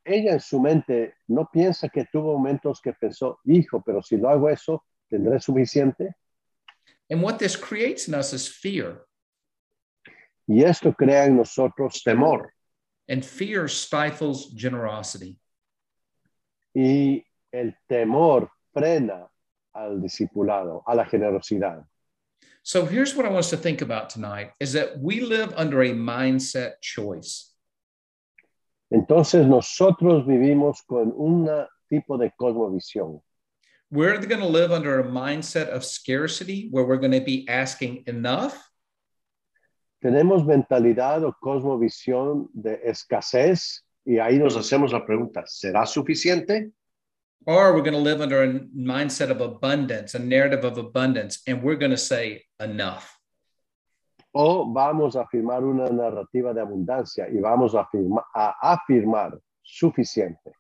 Ella en su mente no piensa que tuvo momentos que pensó, hijo, pero si lo hago eso, ¿tendré suficiente? And what this creates in us is fear. Y esto crea en nosotros temor. And fear stifles generosity. Y el temor frena al discipulado, a la generosidad. So here's what I want us to think about tonight is that we live under a mindset choice. Entonces nosotros vivimos con un tipo de cosmovisión. We're going to live under a mindset of scarcity where we're going to be asking enough Tenemos mentalidad o cosmovisión de escasez y ahí nos hacemos la pregunta, ¿será suficiente? or we're going to live under a mindset of abundance, a narrative of abundance, and we're going to say enough. O vamos a afirmar una narrativa de abundancia y vamos a, afirma- a afirmar suficiente.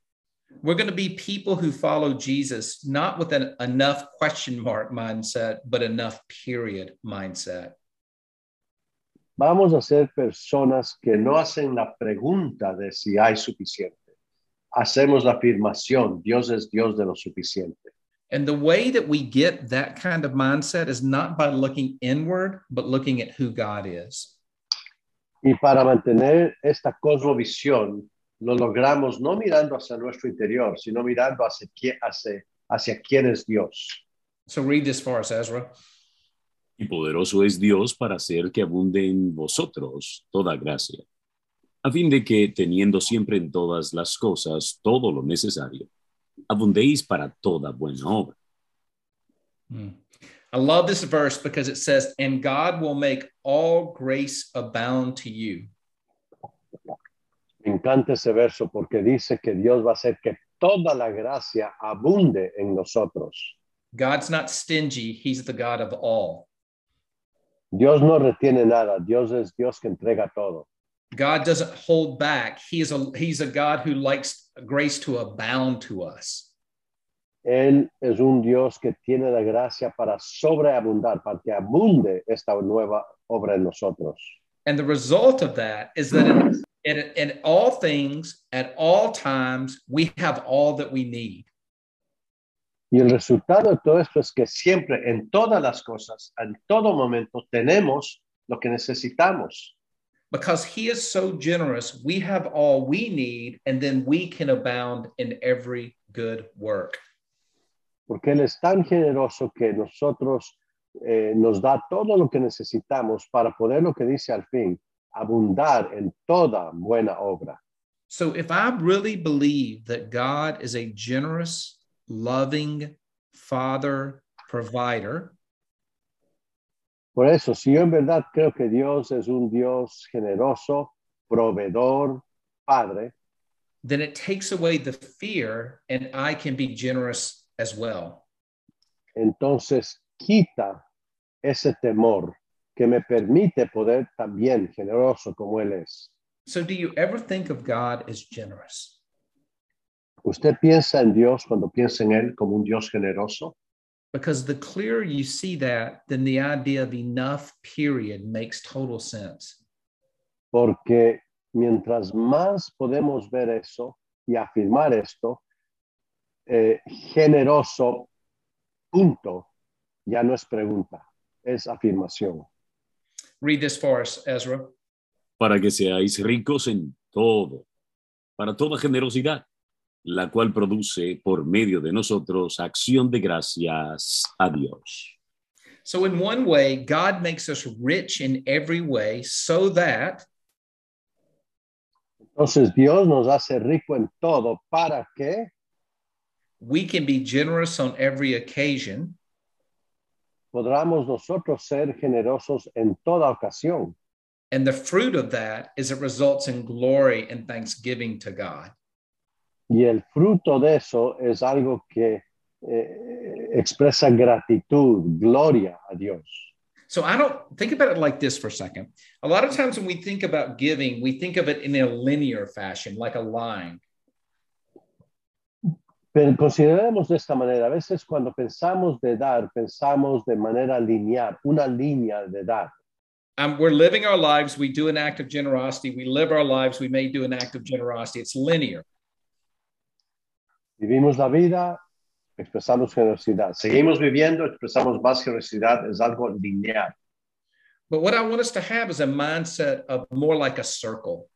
We're going to be people who follow Jesus, not with an enough question mark mindset, but enough period mindset. Vamos a ser personas que no hacen la pregunta de si hay suficiente. Hacemos la afirmación, Dios es Dios de lo suficiente. And the way that we get that kind of mindset is not by looking inward, but looking at who God is. Y para mantener esta cosmovisión, lo logramos no mirando hacia nuestro interior, sino mirando hacia, hacia, hacia quién es Dios. So read this for us, Ezra. Y poderoso es Dios para hacer que abunde en vosotros toda gracia, a fin de que, teniendo siempre en todas las cosas todo lo necesario, abundéis para toda buena obra. Hmm. I love this verse because it says, And God will make all grace abound to you. Me encanta ese verso porque dice que Dios va a hacer que toda la gracia abunde en nosotros. God's not stingy, He's the God of all. Dios no retiene nada, Dios es Dios que entrega todo. God doesn't hold back. He is a He's a God who likes grace to abound to us. Él es un Dios que tiene la gracia para sobreabundar, para que abunde esta nueva obra en nosotros. And the result of that is that in, in, in all things, at all times, we have all that we need. Y el resultado de todo esto es que siempre, en todas las cosas, en todo momento, tenemos lo que necesitamos. Because He is so generous, we have all we need, and then we can abound in every good work. Porque Él es tan generoso que nosotros eh, nos da todo lo que necesitamos para poder, lo que dice al fin, abundar en toda buena obra. So if I really believe that God is a generous, loving Father, provider, Por eso, si yo en verdad creo que Dios es un Dios generoso, proveedor, Padre, then it takes away the fear and I can be generous as well. entonces quita ese temor que me permite poder también generoso como Él es. So, do you ever think of God as generous? ¿Usted piensa en Dios cuando piensa en Él como un Dios generoso? Because the clearer you see that, then the idea of enough, period, makes total sense. Porque mientras más podemos ver eso y afirmar esto, eh, generoso, punto, ya no es pregunta. es afirmación. Read this for us, Ezra. para que seáis ricos en todo, para toda generosidad, la cual produce por medio de nosotros acción de gracias a Dios. So, in one way, God makes us rich in every way so that Entonces Dios nos hace rico en todo para que we can be generous on every occasion podamos nosotros ser generosos en toda ocasión. And the fruit of that is it results in glory and thanksgiving to God. Y el fruto de eso es algo que eh, expresa gratitud, gloria a Dios. So I don't think about it like this for a second. A lot of times when we think about giving, we think of it in a linear fashion, like a line. Pero consideremos de esta manera, a veces cuando pensamos de dar, pensamos de manera lineal, una línea de dar. Um, we're living our lives, we do an act of generosity. We live our lives, we may do an act of generosity. It's linear. Vivimos la vida, expresamos generosidad. Seguimos viviendo, expresamos más generosidad, es algo lineal. But what I want us to have is a mindset of more like a circle.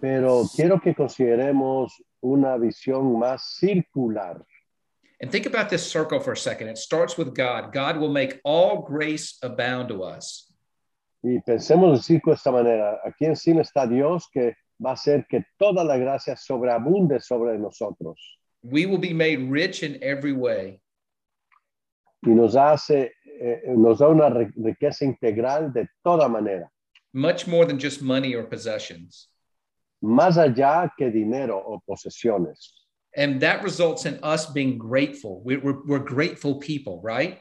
Pero quiero que consideremos una visión más circular. And think about this circle for a second. It starts with God. God will make all grace abound to us. Y pensemos el círculo de esta manera. Aquí encima está Dios que va a hacer que toda la gracia sobreabunde sobre nosotros. We will be made rich in every way. Y nos hace, eh, nos da una ri- riqueza integral de toda manera. much more than just money or possessions. Más allá que dinero o posesiones. And that results in us being grateful. We're, we're, we're grateful people, right?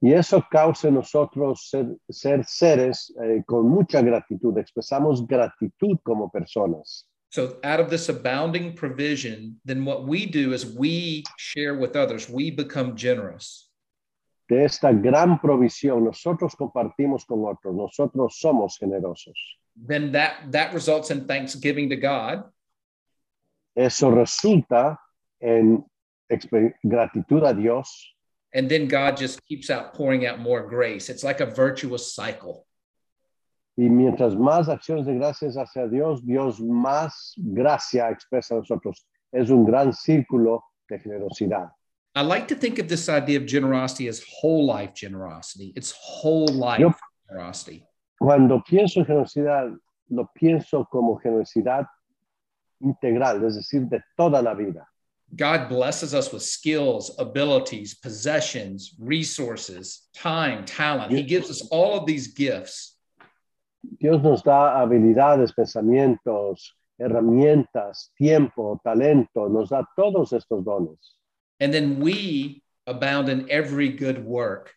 Y eso causa en nosotros ser, ser seres eh, con mucha gratitud. Expresamos gratitud como personas. So, out of this abounding provision, then what we do is we share with others, we become generous. De esta gran provisión, nosotros compartimos con otros. Nosotros somos generosos. Then that, that results in thanksgiving to God. Eso resulta en gratitud a Dios. And then God just keeps out pouring out more grace. It's like a virtuous cycle. Y mientras más acciones de gracias hacia Dios, Dios más gracia expresa a nosotros. Es un gran círculo de generosidad. I like to think of this idea of generosity as whole life generosity. It's whole life Yep. generosity. Cuando pienso en generosidad, lo pienso como generosidad integral, es decir, de toda la vida. God blesses us with skills, abilities, possessions, resources, time, talent. He gives us all of these gifts. Dios nos da habilidades, pensamientos, herramientas, tiempo, talento, nos da todos estos dones. And then we abound in every good work.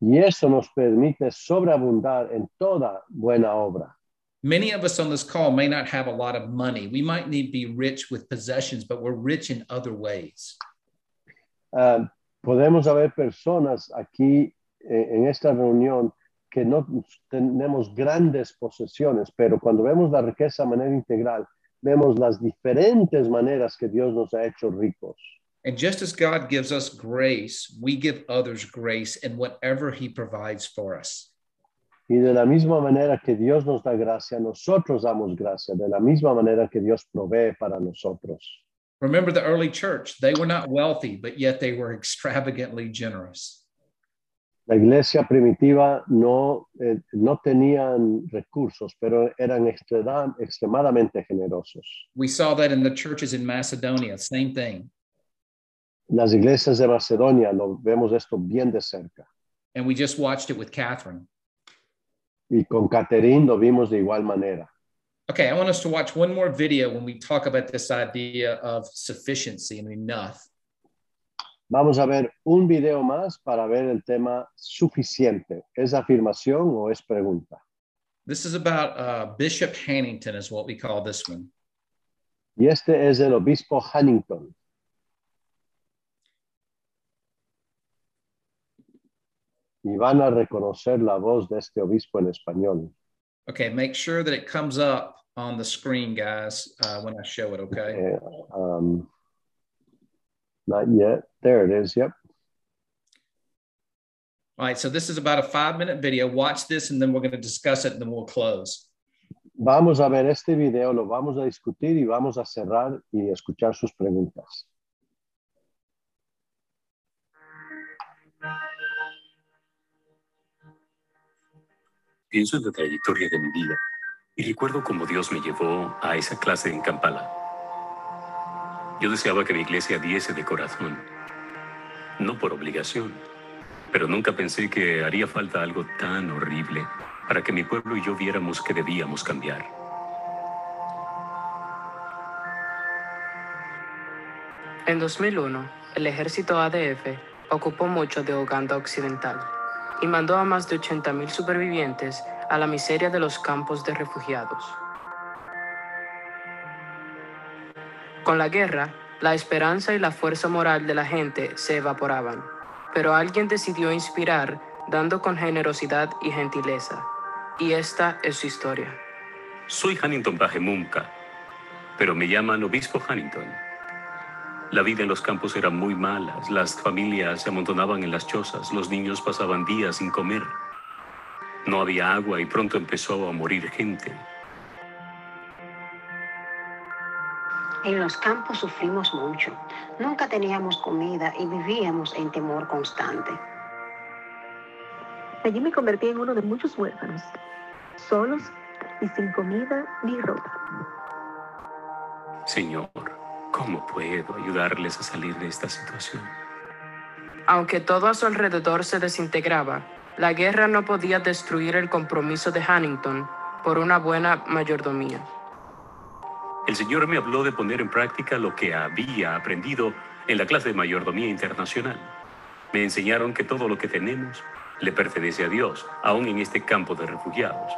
Y eso nos permite sobreabundar en toda buena obra. Many of us on this call may not have a lot of money. We might need to be rich with possessions, but we're rich in other ways. Ah, podemos haber personas aquí eh, en esta reunión que no tenemos grandes posesiones, pero cuando vemos la riqueza de manera integral, vemos las diferentes maneras que Dios nos ha hecho ricos. And just as God gives us grace, we give others grace in whatever He provides for us. Y de la misma manera que Dios nos da gracia, nosotros damos gracia, de la misma manera que Dios provee para nosotros. Remember the early church, they were not wealthy, but yet they were extravagantly generous. La iglesia primitiva no, eh, no tenían recursos, pero eran extrema- extremadamente generosos. We saw that in the churches in Macedonia, same thing. Las iglesias de Macedonia lo vemos esto bien de cerca. And we just watched it with Catherine. Y con Caterín lo vimos de igual manera. Okay, I want us to watch one more video when we talk about this idea of sufficiency and enough. Vamos a ver un video más para ver el tema suficiente. ¿Es afirmación o es pregunta? This is about uh, Bishop Hannington, is what we call this one. Y este es el obispo Hannington. Y van a reconocer la voz de este obispo en español. Okay, make sure that it comes up on the screen, guys, uh, when I show it, okay? Eh, um, not yet. There it is. Yep. All right, so this is about a five minute video. Watch this and then we're going to discuss it and then we'll close. Vamos a ver este video, lo vamos a discutir y vamos a cerrar y escuchar sus preguntas. Pienso en la trayectoria de mi vida y recuerdo cómo Dios me llevó a esa clase en Kampala. Yo deseaba que mi iglesia diese de corazón, no por obligación, pero nunca pensé que haría falta algo tan horrible para que mi pueblo y yo viéramos que debíamos cambiar. En 2001, el ejército ADF ocupó mucho de Uganda Occidental y mandó a más de 80.000 supervivientes a la miseria de los campos de refugiados. Con la guerra, la esperanza y la fuerza moral de la gente se evaporaban, pero alguien decidió inspirar dando con generosidad y gentileza, y esta es su historia. Soy Hannington Bajemumka, pero me llaman Obispo Hannington. La vida en los campos era muy mala, las familias se amontonaban en las chozas, los niños pasaban días sin comer. No había agua y pronto empezó a morir gente. En los campos sufrimos mucho. Nunca teníamos comida y vivíamos en temor constante. Allí me convertí en uno de muchos huérfanos, solos y sin comida ni ropa. Señor, ¿cómo puedo ayudarles a salir de esta situación? Aunque todo a su alrededor se desintegraba, la guerra no podía destruir el compromiso de Hannington por una buena mayordomía. El Señor me habló de poner en práctica lo que había aprendido en la clase de mayordomía internacional. Me enseñaron que todo lo que tenemos le pertenece a Dios, aún en este campo de refugiados.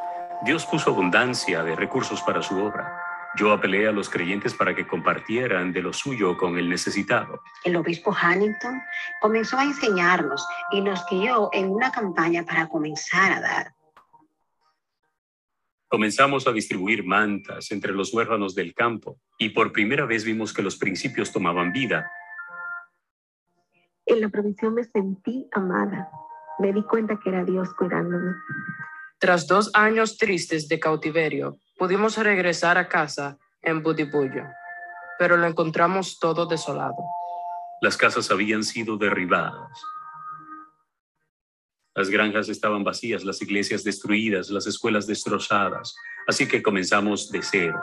Dios puso abundancia de recursos para su obra. Yo apelé a los creyentes para que compartieran de lo suyo con el necesitado. El obispo Hannington comenzó a enseñarnos y nos guió en una campaña para comenzar a dar. Comenzamos a distribuir mantas entre los huérfanos del campo y por primera vez vimos que los principios tomaban vida. En la provisión me sentí amada. Me di cuenta que era Dios cuidándome. Tras dos años tristes de cautiverio, pudimos regresar a casa en Budibullo, pero lo encontramos todo desolado. Las casas habían sido derribadas. Las granjas estaban vacías, las iglesias destruidas, las escuelas destrozadas. Así que comenzamos de cero.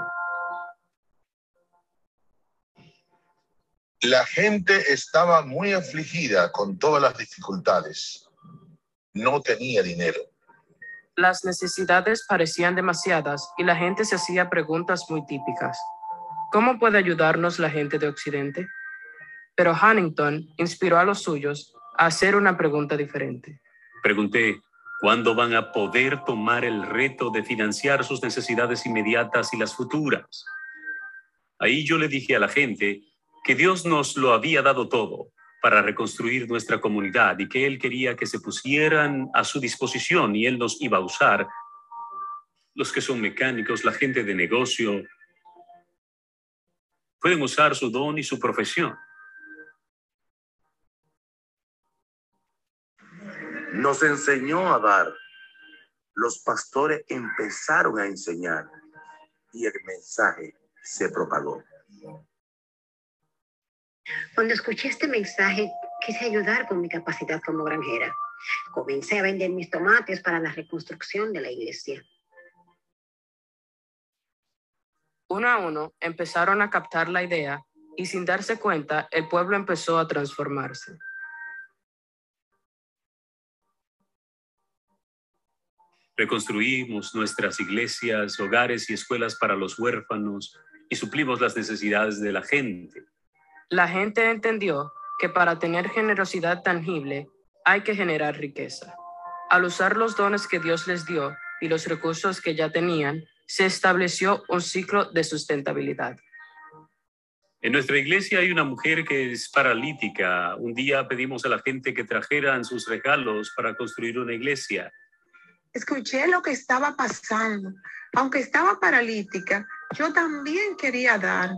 La gente estaba muy afligida con todas las dificultades. No tenía dinero. Las necesidades parecían demasiadas y la gente se hacía preguntas muy típicas. ¿Cómo puede ayudarnos la gente de Occidente? Pero Hannington inspiró a los suyos a hacer una pregunta diferente. Pregunté, ¿cuándo van a poder tomar el reto de financiar sus necesidades inmediatas y las futuras? Ahí yo le dije a la gente que Dios nos lo había dado todo para reconstruir nuestra comunidad y que Él quería que se pusieran a su disposición y Él nos iba a usar. Los que son mecánicos, la gente de negocio, pueden usar su don y su profesión. Nos enseñó a dar. Los pastores empezaron a enseñar y el mensaje se propagó. Cuando escuché este mensaje, quise ayudar con mi capacidad como granjera. Comencé a vender mis tomates para la reconstrucción de la iglesia. Uno a uno empezaron a captar la idea y sin darse cuenta, el pueblo empezó a transformarse. Reconstruimos nuestras iglesias, hogares y escuelas para los huérfanos y suplimos las necesidades de la gente. La gente entendió que para tener generosidad tangible hay que generar riqueza. Al usar los dones que Dios les dio y los recursos que ya tenían, se estableció un ciclo de sustentabilidad. En nuestra iglesia hay una mujer que es paralítica. Un día pedimos a la gente que trajeran sus regalos para construir una iglesia. Escuché lo que estaba pasando. Aunque estaba paralítica, yo también quería dar.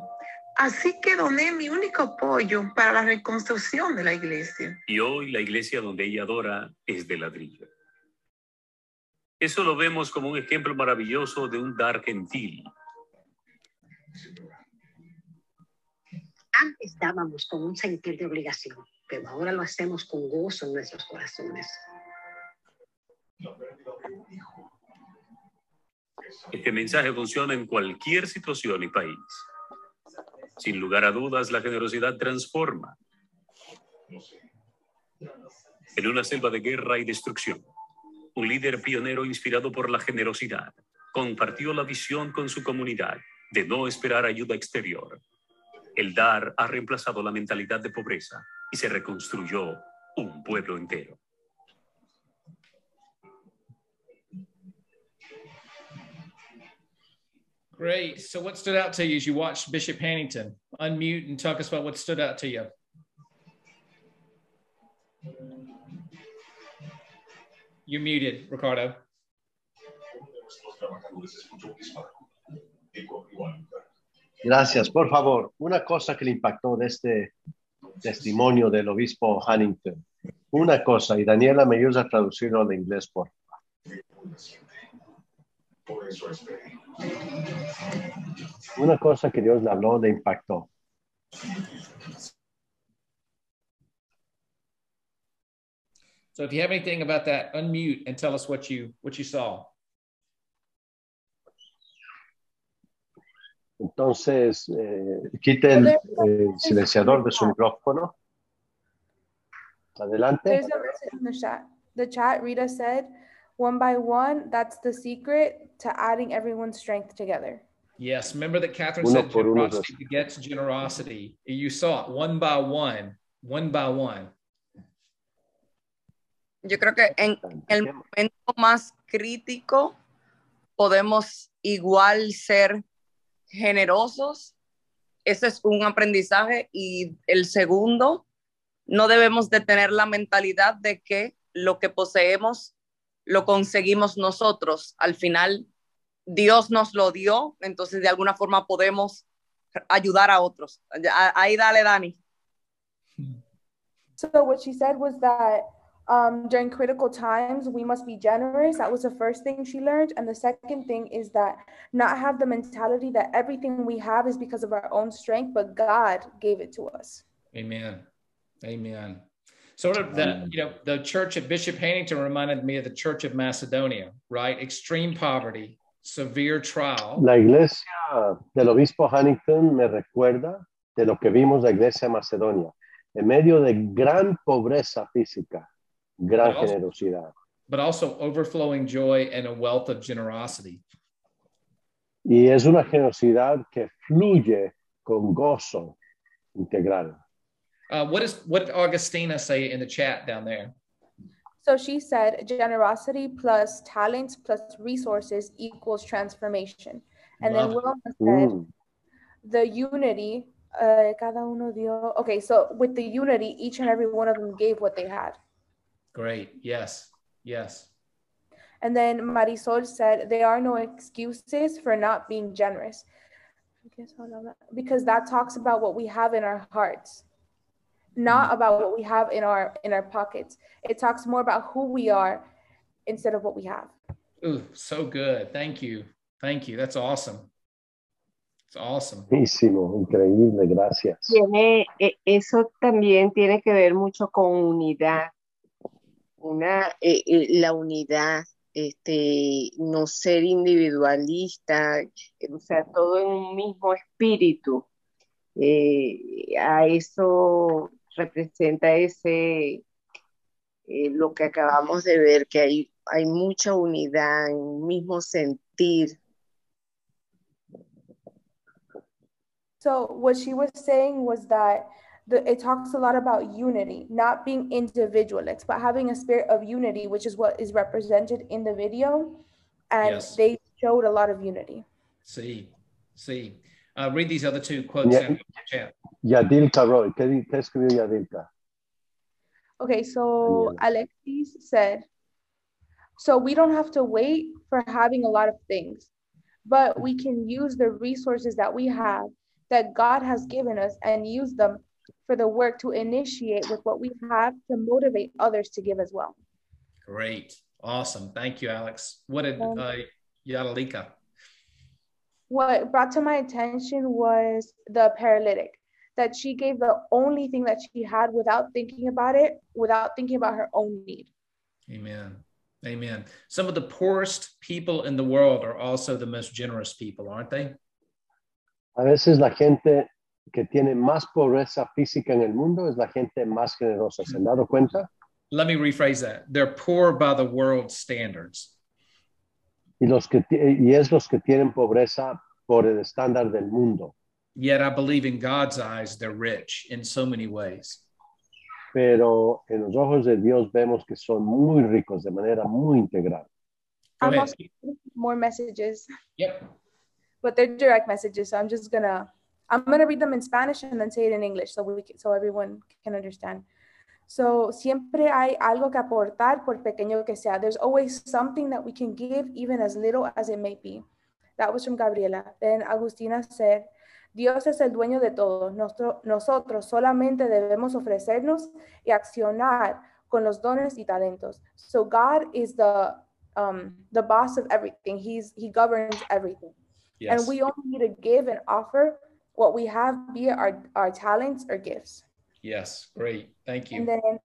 Así que doné mi único apoyo para la reconstrucción de la iglesia. Y hoy la iglesia donde ella adora es de ladrillo. Eso lo vemos como un ejemplo maravilloso de un dar gentil. Antes dábamos con un sentir de obligación, pero ahora lo hacemos con gozo en nuestros corazones. Este mensaje funciona en cualquier situación y país. Sin lugar a dudas, la generosidad transforma. En una selva de guerra y destrucción, un líder pionero inspirado por la generosidad compartió la visión con su comunidad de no esperar ayuda exterior. El dar ha reemplazado la mentalidad de pobreza y se reconstruyó un pueblo entero. Great. So, what stood out to you as you watched Bishop Hannington? Unmute and talk us about what stood out to you. You're muted, Ricardo. Gracias. Por favor, una cosa que le impactó de este testimonio del obispo Hannington. Una cosa, y Daniela me ayuda a traducirlo al inglés, por Una cosa que Dios le habló le impactó. So, if you have anything about that, unmute and tell us what you what you saw. Entonces, eh, quite el eh, silenciador de su micrófono. Adelante. There's a message in the chat. The chat, Rita said, one by one, that's the secret to adding everyone's strength together. Yes, remember that Catherine Uno said generosity begets generosity. You saw it one by one, one by one. Yo creo que en el momento más crítico podemos igual ser generosos. Ese es un aprendizaje. Y el segundo, no debemos de tener la mentalidad de que lo que poseemos lo conseguimos nosotros. Al final, Dios nos lo dio, entonces de alguna forma podemos ayudar a otros. Ahí dale, Dani. So what she said was that um, during critical times, we must be generous. That was the first thing she learned. And the second thing is that not have the mentality that everything we have is because of our own strength, but God gave it to us. Amen. Amen. Sort of the, mm. you know, the church of Bishop Hannington reminded me of the church of Macedonia, right? Extreme poverty, severe trial. La iglesia del obispo Hannington me recuerda de lo que vimos la iglesia de Macedonia, en medio de gran pobreza física, gran But also- generosidad. but also overflowing joy and a wealth of generosity. Y es una generosidad que fluye con gozo integral. Uh, what is what did Augustina say in the chat down there? So she said generosity plus talents plus resources equals transformation. And then Love it. Wilma said the unity, uh, cada uno dio. Okay, so with the unity, each and every one of them gave what they had. Great. Yes. Yes. And then Marisol said there are no excuses for not being generous. Because that talks about what we have in our hearts, not about what we have in our in our pockets. It talks more about who we are instead of what we have. Ooh, so good. Thank you. Thank you. That's awesome. It's awesome. Buenísimo, increíble, gracias. Tiene, eso también tiene que ver mucho con unidad. Una, eh, eh, la unidad, este, no ser individualista, o sea, todo en un mismo espíritu. Eh, a eso representa ese, eh, lo que acabamos de ver, que hay, hay mucha unidad, un mismo sentir. So what she was saying was that the, it talks a lot about unity, not being individualists, but having a spirit of unity, which is what is represented in the video. And Yes. they showed a lot of unity. See, see. Uh, read these other two quotes Yeah. in. Yadilka Roy, ¿qué, di- qué escribió Yadilka? Okay, so Alexis said, so we don't have to wait for having a lot of things, but we can use the resources that we have that God has given us and use them for the work to initiate with what we have to motivate others to give as well. Great. Awesome. Thank you, Alex. What did uh, Yadalika? What brought to my attention was the paralytic, that she gave the only thing that she had without thinking about it, without thinking about her own need. Amen. Amen. Some of the poorest people in the world are also the most generous people, aren't they? A veces la gente que tiene más pobreza física en el mundo es la gente más generosa. ¿Se han dado cuenta? Let me rephrase that. They're poor by the world's standards. Y, los que, y es los que tienen pobreza por el estándar del mundo. Yet I believe in God's eyes, they're rich in so many ways. Pero en los ojos de Dios vemos que son muy ricos de manera muy integral. I'm also more messages. Yep. But they're direct messages, so I'm just gonna I'm gonna read them in Spanish and then say it in English so we can, so everyone can understand. So siempre hay algo que aportar por pequeño que sea. There's always something that we can give even as little as it may be. That was from Gabriela. Then Agustina said, Dios es el dueño de todo. Nostro, nosotros solamente debemos ofrecernos y accionar con los dones y talentos. So God is the um, the boss of everything. He's he governs everything. Yes. And we only need to give and offer what we have, be it our, our talents or gifts. Yes, great. Thank you. And then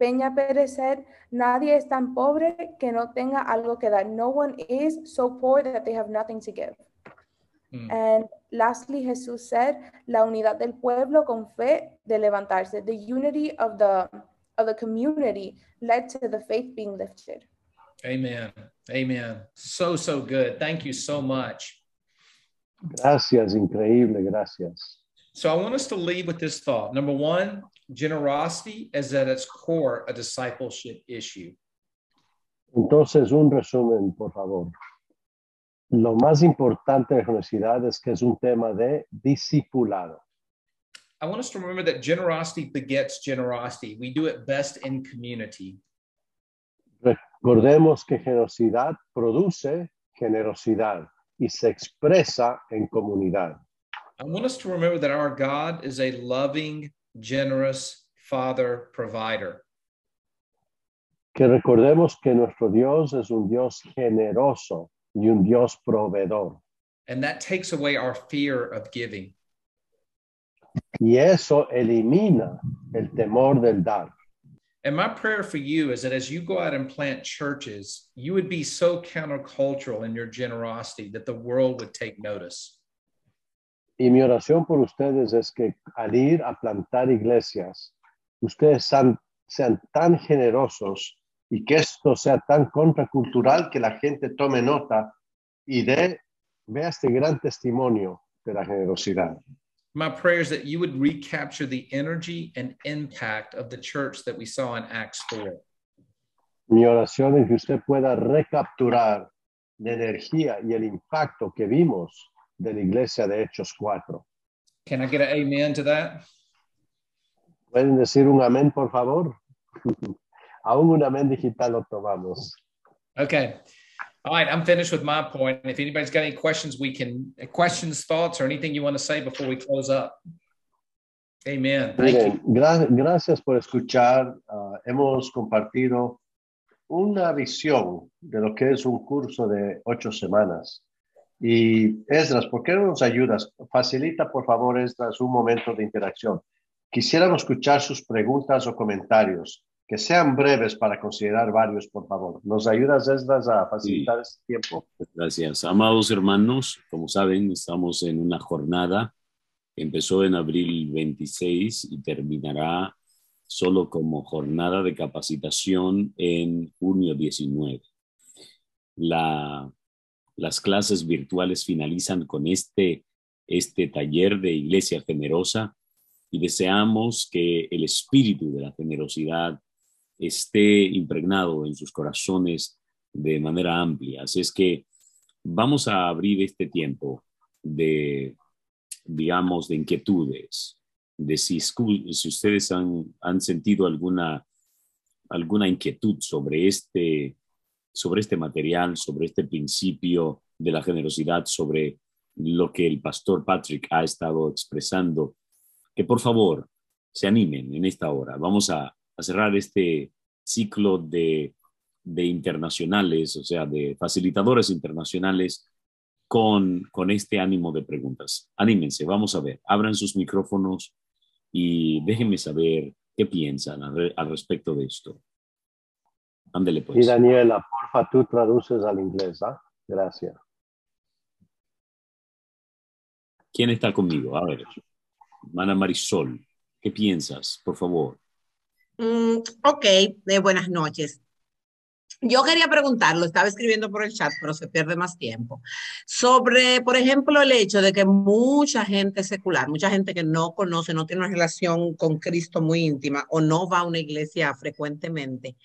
Peña Pérez said, Nadie es tan pobre que no tenga algo que dar. No one is so poor that they have nothing to give. Mm. And lastly, Jesús said, La unidad del pueblo con fe de levantarse. The unity of the of the community led to the faith being lifted. Amen. Amen. So, so good. Thank you so much. Gracias, increíble, gracias. So, I want us to leave with this thought. Number one, generosity is at its core a discipleship issue. Entonces, un resumen, por favor. Lo más importante de generosidad es que es un tema de discipulado. I want us to remember that generosity begets generosity. We do it best in community. Recordemos que generosidad produce generosidad y se expresa en comunidad. I want us to remember that our God is a loving, generous Father provider. Que recordemos que nuestro Dios es un Dios generoso y un Dios proveedor. And that takes away our fear of giving. Y eso elimina el temor del dar. And my prayer for you is that as you go out and plant churches, you would be so countercultural in your generosity that the world would take notice. Y mi oración por ustedes es que al ir a plantar iglesias, ustedes sean, sean tan generosos y que esto sea tan contracultural que la gente tome nota y dé, vea este gran testimonio de la generosidad. My prayer is that you would recapture the energy and impact of the church that we saw in Acts 4. Mi oración es que usted pueda recapturar la energía y el impacto que vimos de la iglesia de Hechos 4. Can I get an amen to that? ¿Pueden decir un amén, por favor? <laughs> Aún un amén digital lo tomamos. Okay. All right, I'm finished with my point. If anybody's got any questions, we can questions, thoughts, or anything you want to say before we close up. Amen. Thank you. Miren, gra- gracias por escuchar. Ah, hemos compartido una visión de lo que es un curso de ocho semanas. Y Esdras, ¿por qué no nos ayudas? Facilita, por favor, Esdras, un momento de interacción. Quisiéramos escuchar sus preguntas o comentarios, que sean breves para considerar varios, por favor. ¿Nos ayudas, Esdras, a facilitar este tiempo? Gracias. Amados hermanos, como saben, estamos en una jornada empezó en abril 26 y terminará solo como jornada de capacitación en junio 19. La, las clases virtuales finalizan con este, este taller de Iglesia Generosa y deseamos que el espíritu de la generosidad esté impregnado en sus corazones de manera amplia. Así es que vamos a abrir este tiempo de, digamos, de inquietudes, de si, si ustedes han, han sentido alguna, alguna inquietud sobre este, sobre este material, sobre este principio de la generosidad, sobre lo que el pastor Patrick ha estado expresando, que por favor se animen en esta hora. Vamos a, cerrar este ciclo de, internacionales, o sea, de facilitadores internacionales con, este ánimo de preguntas. Anímense, vamos a ver, abran sus micrófonos y déjenme saber qué piensan al respecto de esto. Ándele pues. Y Daniela, porfa, tú traduces al inglés, ¿ah? Gracias. ¿Quién está conmigo? A ver, hermana Marisol, ¿qué piensas, por favor? Mm, ok, eh, buenas noches. Yo quería preguntarlo, estaba escribiendo por el chat, pero se pierde más tiempo, sobre, por ejemplo, el hecho de que mucha gente secular, mucha gente que no conoce, no tiene una relación con Cristo muy íntima o no va a una iglesia frecuentemente,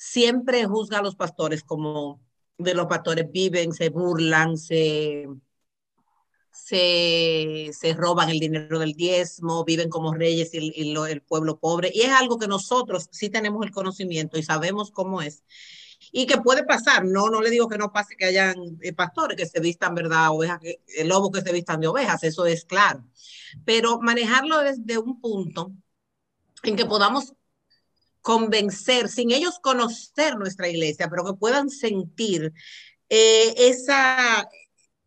siempre juzga a los pastores como de los pastores viven, se burlan, se, se, se roban el dinero del diezmo, viven como reyes y, el pueblo pobre. Y es algo que nosotros sí tenemos el conocimiento y sabemos cómo es. Y que puede pasar, no, no le digo que no pase que hayan eh, pastores que se vistan, ¿verdad? Ovejas, que, eh, lobos que se vistan de ovejas, eso es claro. Pero manejarlo desde un punto en que podamos convencer, sin ellos conocer nuestra iglesia, pero que puedan sentir eh, esa,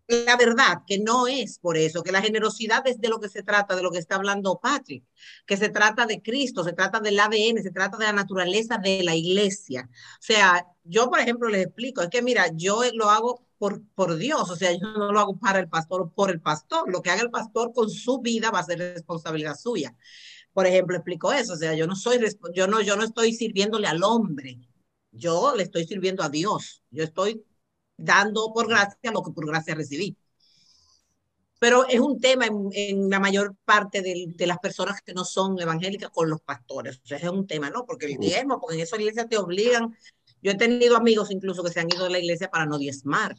la verdad, que no es por eso, que la generosidad es de lo que se trata, de lo que está hablando Patrick, que se trata de Cristo, se trata del ADN, se trata de la naturaleza de la iglesia. O sea, yo, por ejemplo, les explico, es que mira, yo lo hago por, por Dios, o sea, yo no lo hago para el pastor o por el pastor, lo que haga el pastor con su vida va a ser responsabilidad suya. Por ejemplo, explico eso, o sea, yo no soy, yo no, yo no estoy sirviéndole al hombre, yo le estoy sirviendo a Dios, yo estoy dando por gracia lo que por gracia recibí. Pero es un tema en, en la mayor parte de, de las personas que no son evangélicas con los pastores. O sea, es un tema, ¿no? Porque el diezmo, porque en esa iglesia te obligan. Yo he tenido amigos incluso que se han ido de la iglesia para no diezmar.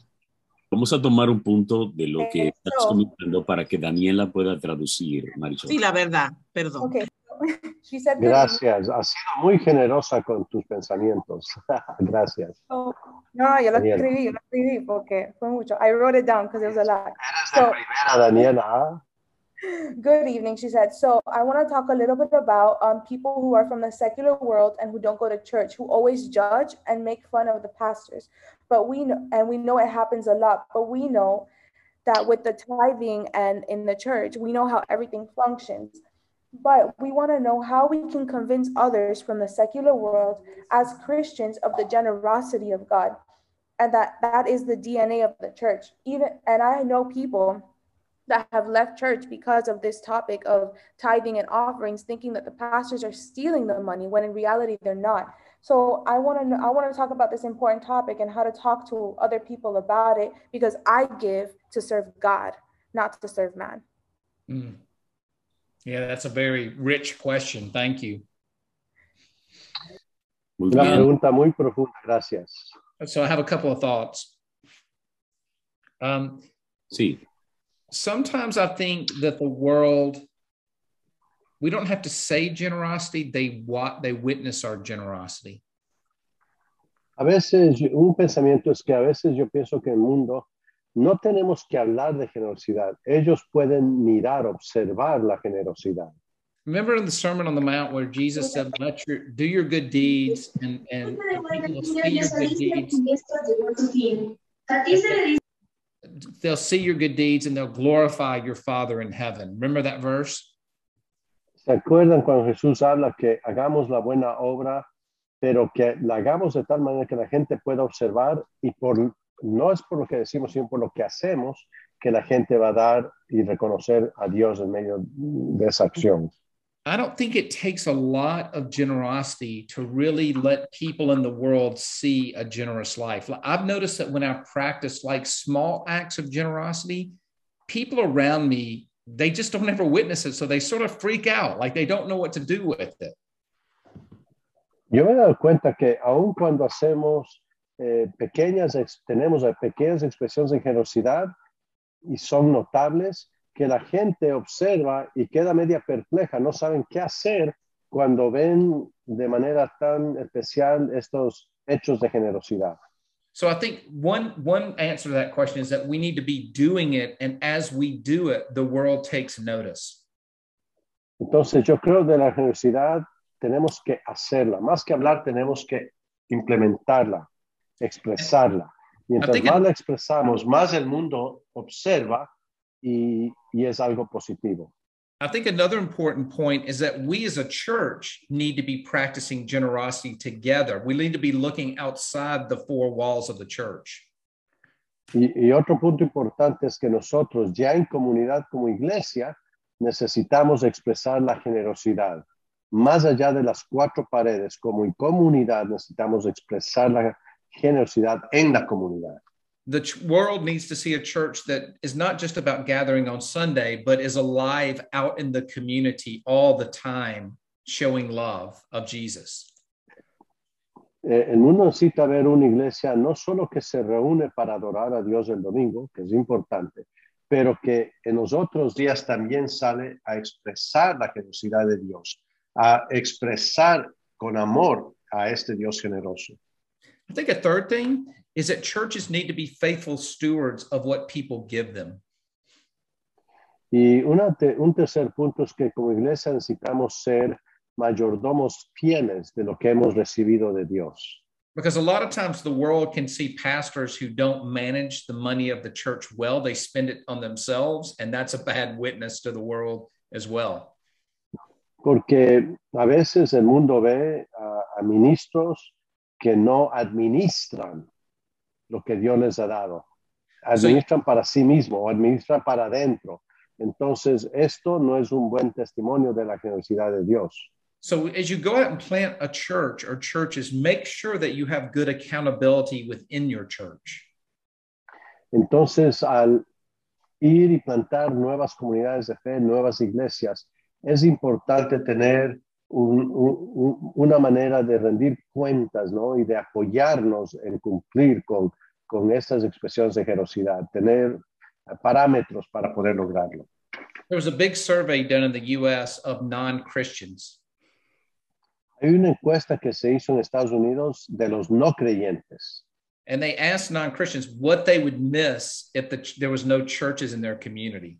Vamos a tomar un punto de lo que estás Eso. comentando para que Daniela pueda traducir, Marisol. Sí, la verdad, perdón. Okay. She said good Gracias. Has sido muy generosa con tus pensamientos. <laughs> Gracias. Oh, no, yo lo Daniela. escribí, yo lo escribí porque fue mucho. I wrote it down because it was a lot. So, Primera, Daniela. Good evening, she said. So, I want to talk a little bit about um, people who are from the secular world and who don't go to church, who always judge and make fun of the pastors. But we know, and we know it happens a lot, but we know that with the tithing and in the church, we know how everything functions. But we want to know how we can convince others from the secular world as Christians of the generosity of God. And that that is the DNA of the church. Even and I know people that have left church because of this topic of tithing and offerings, thinking that the pastors are stealing the money when in reality they're not. So I want to I want to talk about this important topic and how to talk to other people about it because I give to serve God, not to serve man. Mm. Yeah, that's a very rich question. Thank you. Muy Una pregunta muy profunda. Gracias. So I have a couple of thoughts. Um, Sí, sometimes I think that the world, we don't have to say generosity; they what they witness our generosity. A veces, un pensamiento es que a veces yo pienso que el mundo no tenemos que hablar de generosidad. Ellos pueden mirar, observar la generosidad. Remember in the Sermon on the Mount where Jesus said, "Let your do your good deeds, and and people will see your good deeds. They'll see your good deeds, and they'll glorify your Father in heaven." Remember that verse? ¿Se acuerdan cuando Jesús habla que hagamos la buena obra, pero que la hagamos de tal manera que la gente pueda observar y por no es por lo que decimos, sino por lo que hacemos, que la gente va a dar y reconocer a Dios en medio de esa acción. I don't think it takes a lot of generosity to really let people in the world see a generous life. I've noticed that when I practice like small acts of generosity, people around me, they just don't ever witness it. So they sort of freak out, like they don't know what to do with it. Yo me he dado cuenta que aun cuando hacemos eh, pequeñas, tenemos eh, pequeñas expresiones de generosidad y son notables, que la gente observa y queda media perpleja, no saben qué hacer cuando ven de manera tan especial estos hechos de generosidad. So I think one one answer to that question is that we need to be doing it, and as we do it, the world takes notice. Entonces yo creo de la generosidad tenemos que hacerla, más que hablar tenemos que implementarla, expresarla. Mientras más la expresamos, más el mundo observa y, y es algo positivo. I think another important point is that we as a church need to be practicing generosity together. We need to be looking outside the four walls of the church. Y, y otro punto importante es que nosotros ya en comunidad como iglesia necesitamos expresar la generosidad. Más allá de las cuatro paredes, como en comunidad necesitamos expresar la generosidad en la comunidad. The ch- world needs to see a church that is not just about gathering on Sunday, but is alive out in the community all the time, showing love of Jesus. Eh, el mundo necesita ver una iglesia no solo que se reúne para adorar a Dios el domingo, que es importante, pero que en los otros días también sale a expresar la generosidad de Dios, a expresar con amor a este Dios generoso. I think a third thing is that churches need to be faithful stewards of what people give them. Y una te- un tercer punto es que como iglesia necesitamos ser mayordomos fieles de lo que hemos recibido de Dios. Because a lot of times the world can see pastors who don't manage the money of the church well, they spend it on themselves, and that's a bad witness to the world as well. Porque a veces el mundo ve a, a ministros que no administran lo que Dios les ha dado. Administran para sí mismo o administran para adentro. Entonces, esto no es un buen testimonio de la generosidad de Dios. So as you go out and plant a church or churches, make sure that you have good accountability within your church. Entonces, al ir y plantar nuevas comunidades de fe, nuevas iglesias, es importante tener un- un- un- una manera de rendir cuentas, ¿no? Y de apoyarnos en cumplir con, con estas expresiones de generosidad, tener parámetros para poder lograrlo. There was a big survey done in the US of non Christians. Hay una encuesta que se hizo en Estados Unidos de los no creyentes And they asked non Christians what they would miss if the, there was no churches in their community.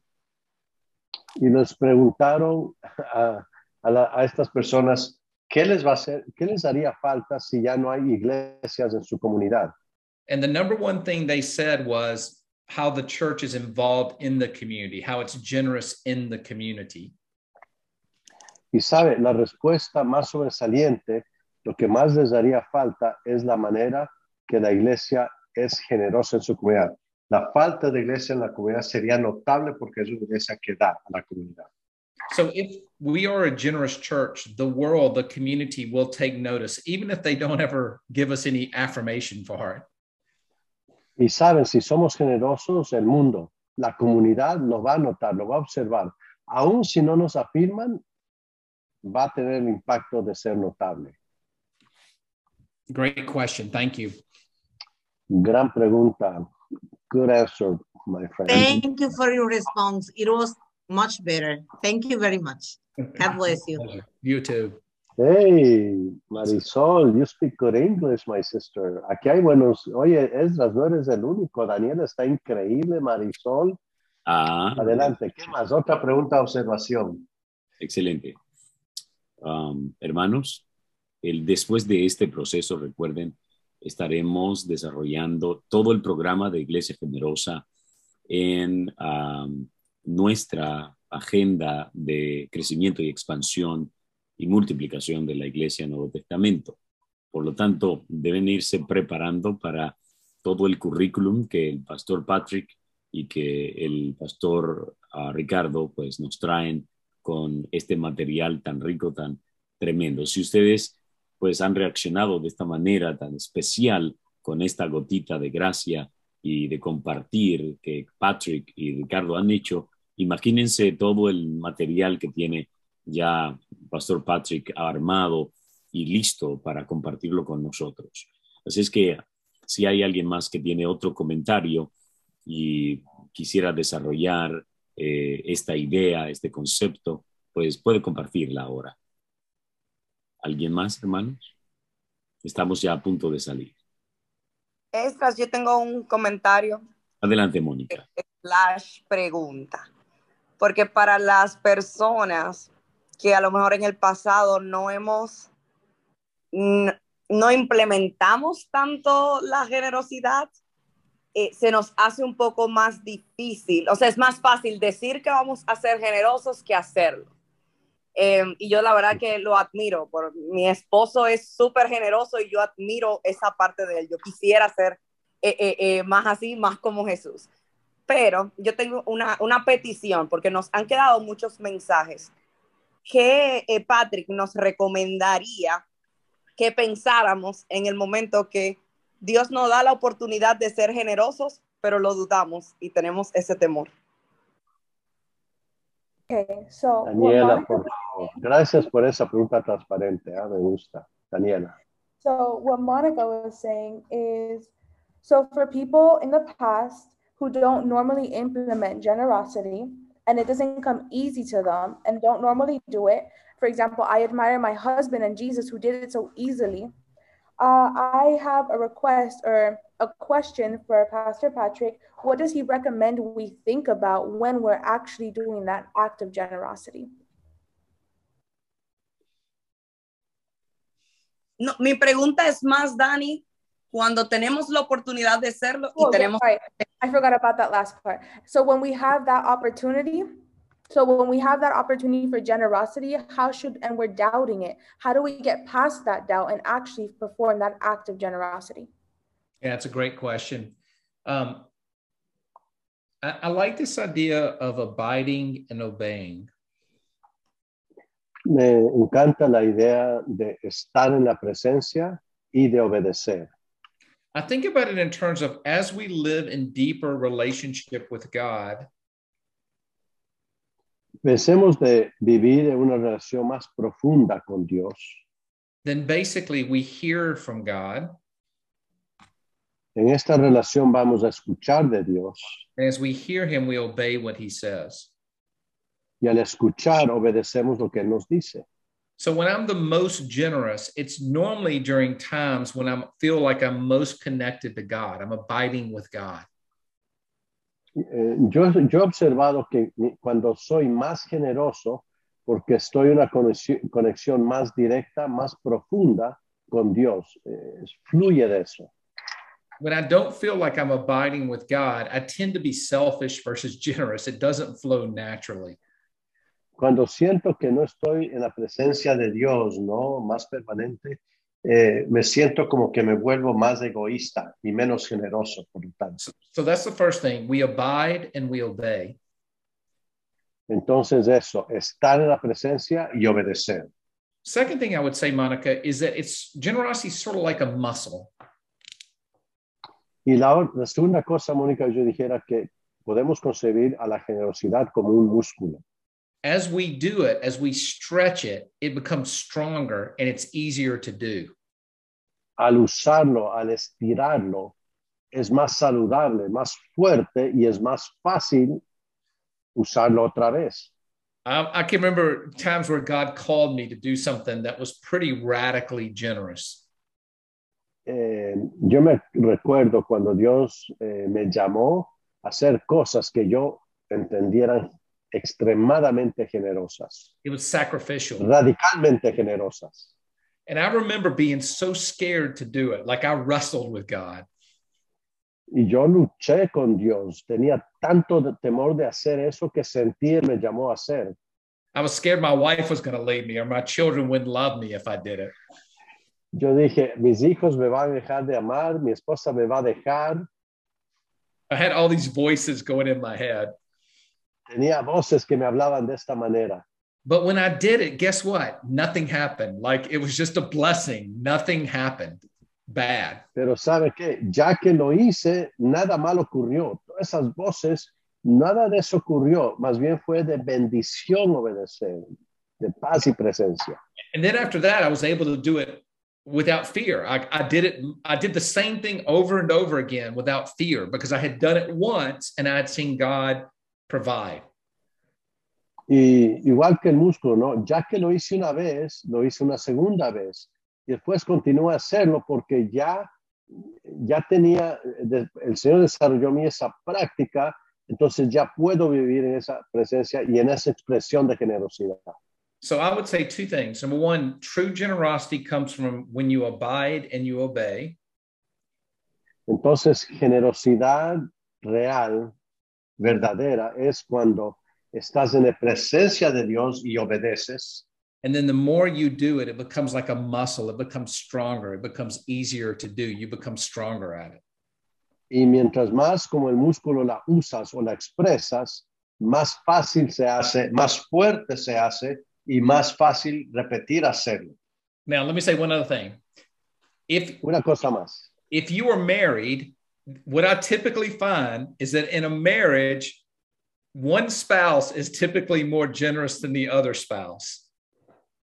y les preguntaron a, a la- a estas personas qué les va a hacer, qué les haría falta si ya no hay iglesias en su comunidad. And the number one thing they said was how the church is involved in the community, how it's generous in the community. Y sabe, la respuesta más sobresaliente, lo que más les haría falta es la manera que la iglesia es generosa en su comunidad. La falta de iglesia en la comunidad sería notable porque es una iglesia que da a la comunidad. So if we are a generous church, the world, the community will take notice, even if they don't ever give us any affirmation for it. Y saben, si somos generosos, el mundo, la comunidad lo va a notar, lo va a observar. Aún si no nos afirman, va a tener el impacto de ser notable. Great question. Thank you. Gran pregunta. Good answer, my friend. Thank you for your response. It was much better. Thank you very much. God bless you. <laughs> You too. Hey, Marisol, you speak good English, my sister. Aquí hay buenos. Oye, Esdras, no eres el único. Daniel está increíble, Marisol. Ah, Adelante. ¿Qué más? Otra pregunta, observación. Excelente. Um, hermanos, el, después de este proceso, recuerden, estaremos desarrollando todo el programa de Iglesia Generosa en um, nuestra agenda de crecimiento y expansión y multiplicación de la Iglesia Nuevo Testamento. Por lo tanto, deben irse preparando para todo el currículum que el pastor Patrick y que el pastor ah, Ricardo pues nos traen con este material tan rico, tan tremendo. Si ustedes pues han reaccionado de esta manera tan especial con esta gotita de gracia y de compartir que Patrick y Ricardo han hecho, imagínense todo el material que tiene ya Pastor Patrick armado y listo para compartirlo con nosotros. Así es que si hay alguien más que tiene otro comentario y quisiera desarrollar eh, esta idea, este concepto, pues puede compartirla ahora. ¿Alguien más, hermanos? Estamos ya a punto de salir. Extras, yo tengo un comentario Adelante, Mónica. slash pregunta. Porque para las personas que a lo mejor en el pasado no hemos, no implementamos tanto la generosidad, eh, se nos hace un poco más difícil. O sea, es más fácil decir que vamos a ser generosos que hacerlo. Eh, y yo la verdad que lo admiro. Por, mi esposo es súper generoso y yo admiro esa parte de él. Yo quisiera ser eh, eh, más así, más como Jesús. Pero yo tengo una, una petición porque nos han quedado muchos mensajes que eh, Patrick nos recomendaría que pensáramos en el momento que Dios nos da la oportunidad de ser generosos, pero lo dudamos y tenemos ese temor. Okay, so Daniela, por favor. Gracias por esa pregunta transparente. ah, Me gusta. Daniela. So what Monica was saying is, so for people in the past who don't normally implement generosity and it doesn't come easy to them and don't normally do it, for example, I admire my husband and Jesus who did it so easily. Uh, I have a request or a question for Pastor Patrick. What does he recommend we think about when we're actually doing that act of generosity? No, mi pregunta es más, Dani, cuando tenemos la oportunidad de hacerlo y Oh, yeah, tenemos... sorry. I forgot about that last part. So when we have that opportunity, so when we have that opportunity for generosity, how should and we're doubting it, how do we get past that doubt and actually perform that act of generosity? Yeah, it's a great question. Um, I, I like this idea of abiding and obeying. Me encanta la idea de estar en la presencia y de obedecer. I think about it in terms of as we live in deeper relationship with God, Pensemos de vivir en una relación más profunda con Dios. then basically we hear from God. En esta relación vamos a escuchar de Dios And as we hear him, we obey what he says. y al escuchar obedecemos lo que Él nos dice. So when I'm the most generous, it's normally during times when I feel like I'm most connected to God. I'm abiding with God. Eh, yo, yo he observado que cuando soy más generoso, porque estoy en una conexión, conexión más directa, más profunda con Dios, eh, fluye de eso. When I don't feel like I'm abiding with God, I tend to be selfish versus <laughs> generous. It doesn't flow naturally. Cuando siento que no estoy en la presencia de Dios, ¿no? Más permanente, eh, me siento como que me vuelvo más egoísta y menos generoso, por lo tanto. So that's the first thing. We abide and we obey. Entonces eso, estar en la presencia y obedecer. Second thing I would say, Monica, is that it's generosity is sort of like a muscle. Y la, la segunda cosa, Mónica, yo dijera que podemos concebir a la generosidad como un músculo. As we do it, as we stretch it, it becomes stronger and it's easier to do. Al usarlo, al estirarlo, es más saludable, más fuerte y es más fácil usarlo otra vez. I, I can remember times where God called me to do something that was pretty radically generous. Eh, yo me recuerdo cuando Dios eh, me llamó a hacer cosas que yo entendieran extremadamente generosas, It was sacrificial. radicalmente generosas. And I remember being so scared to do it, like I wrestled with God. Y yo luché con Dios, tenía tanto de- temor de hacer eso que sentí me llamó a hacer. I was scared my wife was going to leave me or my children wouldn't love me if I did it. Yo dije, mis hijos me van a dejar de amar, mi esposa me va a dejar. I had all these voices going in my head. Tenía voces que me hablaban de esta manera. But when I did it, guess what? Nothing happened. Like it was just a blessing. Nothing happened bad. Pero sabe qué, ya que lo hice, nada mal ocurrió. Todas esas voces, nada de eso ocurrió. Más bien fue de bendición obedecer, de paz y presencia. And then after that, I was able to do it without fear. I, I did it, I did the same thing over and over again without fear because I had done it once and I had seen God provide. Y igual que el músculo, ¿no? Ya que lo hice una vez, lo hice una segunda vez. Y después continúa a hacerlo porque ya ya tenía, el Señor desarrolló en mí esa práctica, entonces ya puedo vivir en esa presencia y en esa expresión de generosidad. So I would say two things. Number one, true generosity comes from when you abide and you obey. Entonces, generosidad real, verdadera, es cuando estás en la presencia de Dios y obedeces. And then the more you do it, it becomes like a muscle. It becomes stronger. It becomes easier to do. You become stronger at it. Y mientras más como el músculo la usas o la expresas, más fácil se hace, más fuerte se hace y más fácil repetir hacerlo. Now, let me say one other thing. If Una cosa más. if you are married, what I typically find is that in a marriage, one spouse is typically more generous than the other spouse.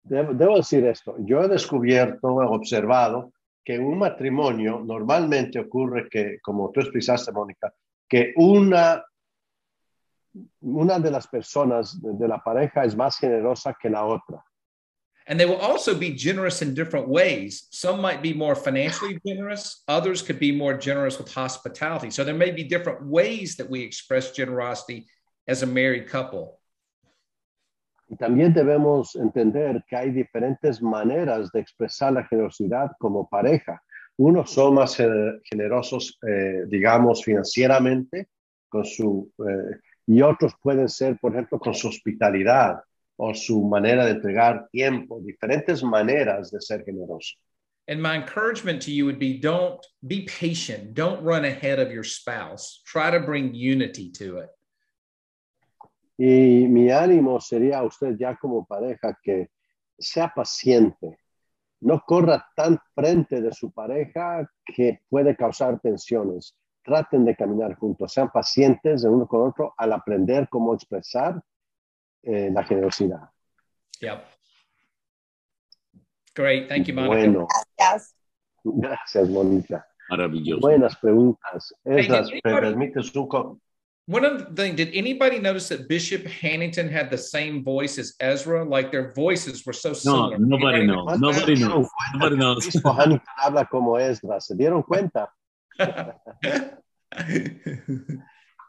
Debo, decir esto, yo he descubierto, he observado que un matrimonio normalmente ocurre que, como tú explicaste, Mónica, que una, una de las personas de la pareja es más generosa que la otra. And they will also be generous in different ways. Some might be more financially generous, others could be more generous with hospitality. So there may be different ways that we express generosity as a married couple. Y también debemos entender que hay diferentes maneras de expresar la generosidad como pareja. Unos son más gener- generosos, eh, digamos, financieramente, con su, eh, y otros pueden ser, por ejemplo, con su hospitalidad o su manera de entregar tiempo, diferentes maneras de ser generoso. And my encouragement to you would be don't be patient, don't run ahead of your spouse. Try to bring unity to it. Y mi ánimo sería a usted ya como pareja que sea paciente, no corra tan frente de su pareja que puede causar tensiones. Traten de caminar juntos, sean pacientes de uno con otro al aprender cómo expresar eh, la generosidad. Yep. Great. Thank you, Monica. Bueno, Gracias. gracias, Mónica. Maravilloso. Buenas preguntas. Hey, did ¿me anybody- permites un co- One other thing, did anybody notice that Bishop Hannington had the same voice as Ezra? Like their voices were so similar. No, similar. nobody knows. Nobody knows. Nobody knows. Obispo Hannington habla como Esdras. ¿Se dieron cuenta? <laughs>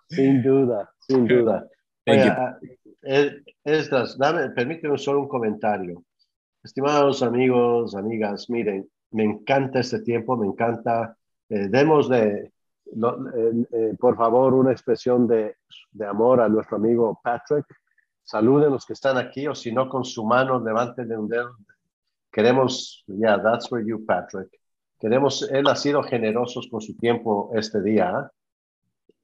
Sin duda, sin duda. Thank Oiga, you. eh, Esdras, dame, permíteme solo un comentario. Estimados amigos, amigas, miren, me encanta este tiempo, me encanta. Eh, démosle, eh, eh, por favor, una expresión de, de amor a nuestro amigo Patrick. Saluden los que están aquí, o si no, con su mano, levanten un dedo. Queremos, yeah, that's for you, Patrick. Queremos, él ha sido generoso con su tiempo este día. ¿ah?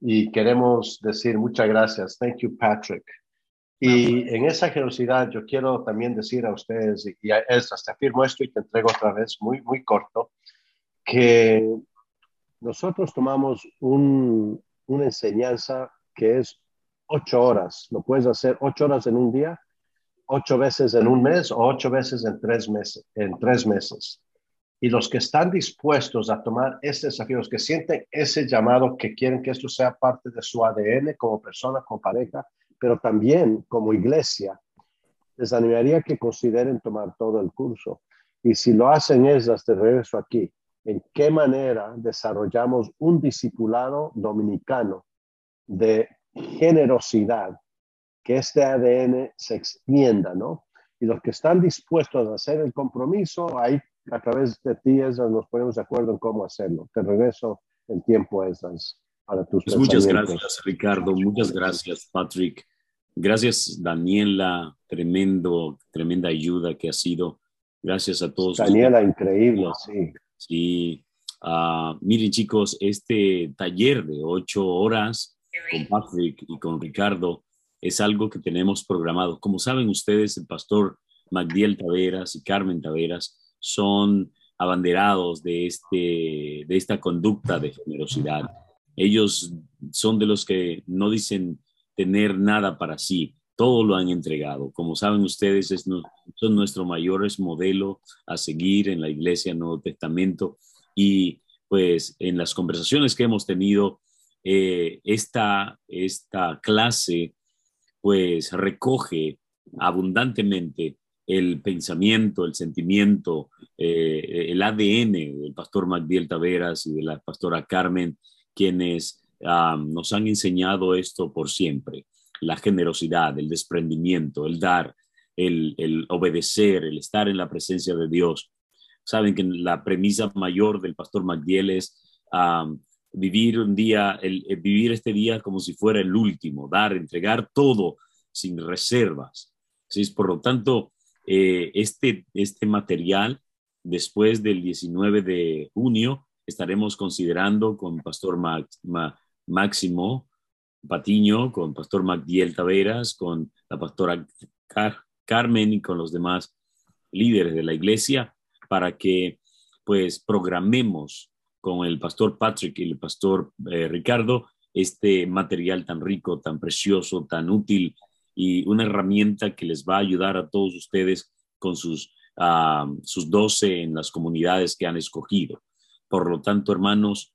Y queremos decir muchas gracias. Thank you, Patrick. Y en esa generosidad yo quiero también decir a ustedes, y a Esdras, te afirmo esto y te entrego otra vez muy, muy corto, que nosotros tomamos un- una enseñanza que es ocho horas. Lo puedes hacer ocho horas en un día, ocho veces en un mes o ocho veces en tres meses. En tres meses. Y los que están dispuestos a tomar este desafío, los que sienten ese llamado, que quieren que esto sea parte de su ADN como persona, como pareja, pero también como iglesia, les animaría que consideren tomar todo el curso. Y si lo hacen esas de regreso aquí, ¿en qué manera desarrollamos un discipulado dominicano de generosidad? Que este ADN se extienda, ¿no? Y los que están dispuestos a hacer el compromiso, ahí a través de ti, esas nos ponemos de acuerdo en cómo hacerlo. Te regreso el tiempo, esas, para tus Pues muchas gracias, Ricardo. Muchas gracias, Patrick. Gracias, Daniela. Tremendo, tremenda ayuda que ha sido. Gracias a todos. Daniela, increíble, sí. Sí. Ah, miren, chicos, este taller de ocho horas con Patrick y con Ricardo es algo que tenemos programado. Como saben ustedes, el pastor Magdiel Taveras y Carmen Taveras son abanderados de, este, de esta conducta de generosidad. Ellos son de los que no dicen tener nada para sí, todo lo han entregado. Como saben ustedes, es son nuestros mayores modelos a seguir en la Iglesia Nuevo Testamento y pues en las conversaciones que hemos tenido, eh, esta, esta clase pues recoge abundantemente el pensamiento, el sentimiento eh, el ADN del pastor Magdiel Taveras y de la pastora Carmen, quienes nos han enseñado esto por siempre, la generosidad, el desprendimiento, el dar, el, obedecer, el estar en la presencia de Dios. Saben que la premisa mayor del pastor Magdiel es vivir un día, el vivir este día como si fuera el último, dar, entregar todo sin reservas. ¿Sí? Por lo tanto, eh, este, este material, después del 19 de junio, estaremos considerando con Pastor Máximo Patiño, con Pastor Magdiel Taveras, con la pastora Car- Carmen y con los demás líderes de la iglesia para que pues programemos con el pastor Patrick y el pastor eh, Ricardo este material tan rico, tan precioso, tan útil y una herramienta que les va a ayudar a todos ustedes con sus, ah, sus 12 en las comunidades que han escogido. Por lo tanto, hermanos,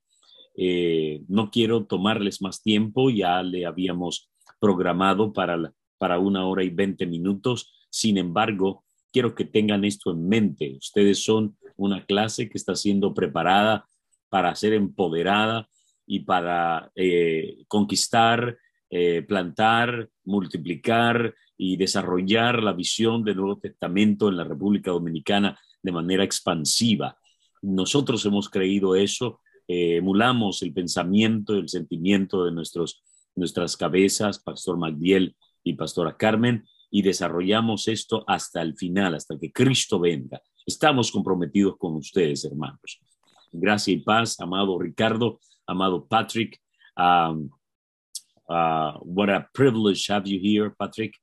eh, no quiero tomarles más tiempo, ya le habíamos programado para, para una hora y 20 minutos. Sin embargo, quiero que tengan esto en mente. Ustedes son una clase que está siendo preparada para ser empoderada y para eh, conquistar, eh, plantar, multiplicar y desarrollar la visión del Nuevo Testamento en la República Dominicana de manera expansiva. Nosotros hemos creído eso, eh, emulamos el pensamiento, el sentimiento de nuestros, nuestras cabezas, Pastor Magdiel y Pastora Carmen, y desarrollamos esto hasta el final, hasta que Cristo venga. Estamos comprometidos con ustedes, hermanos. Gracia y paz, amado Ricardo, amado Patrick. Um, uh, what a privilege have you here, Patrick.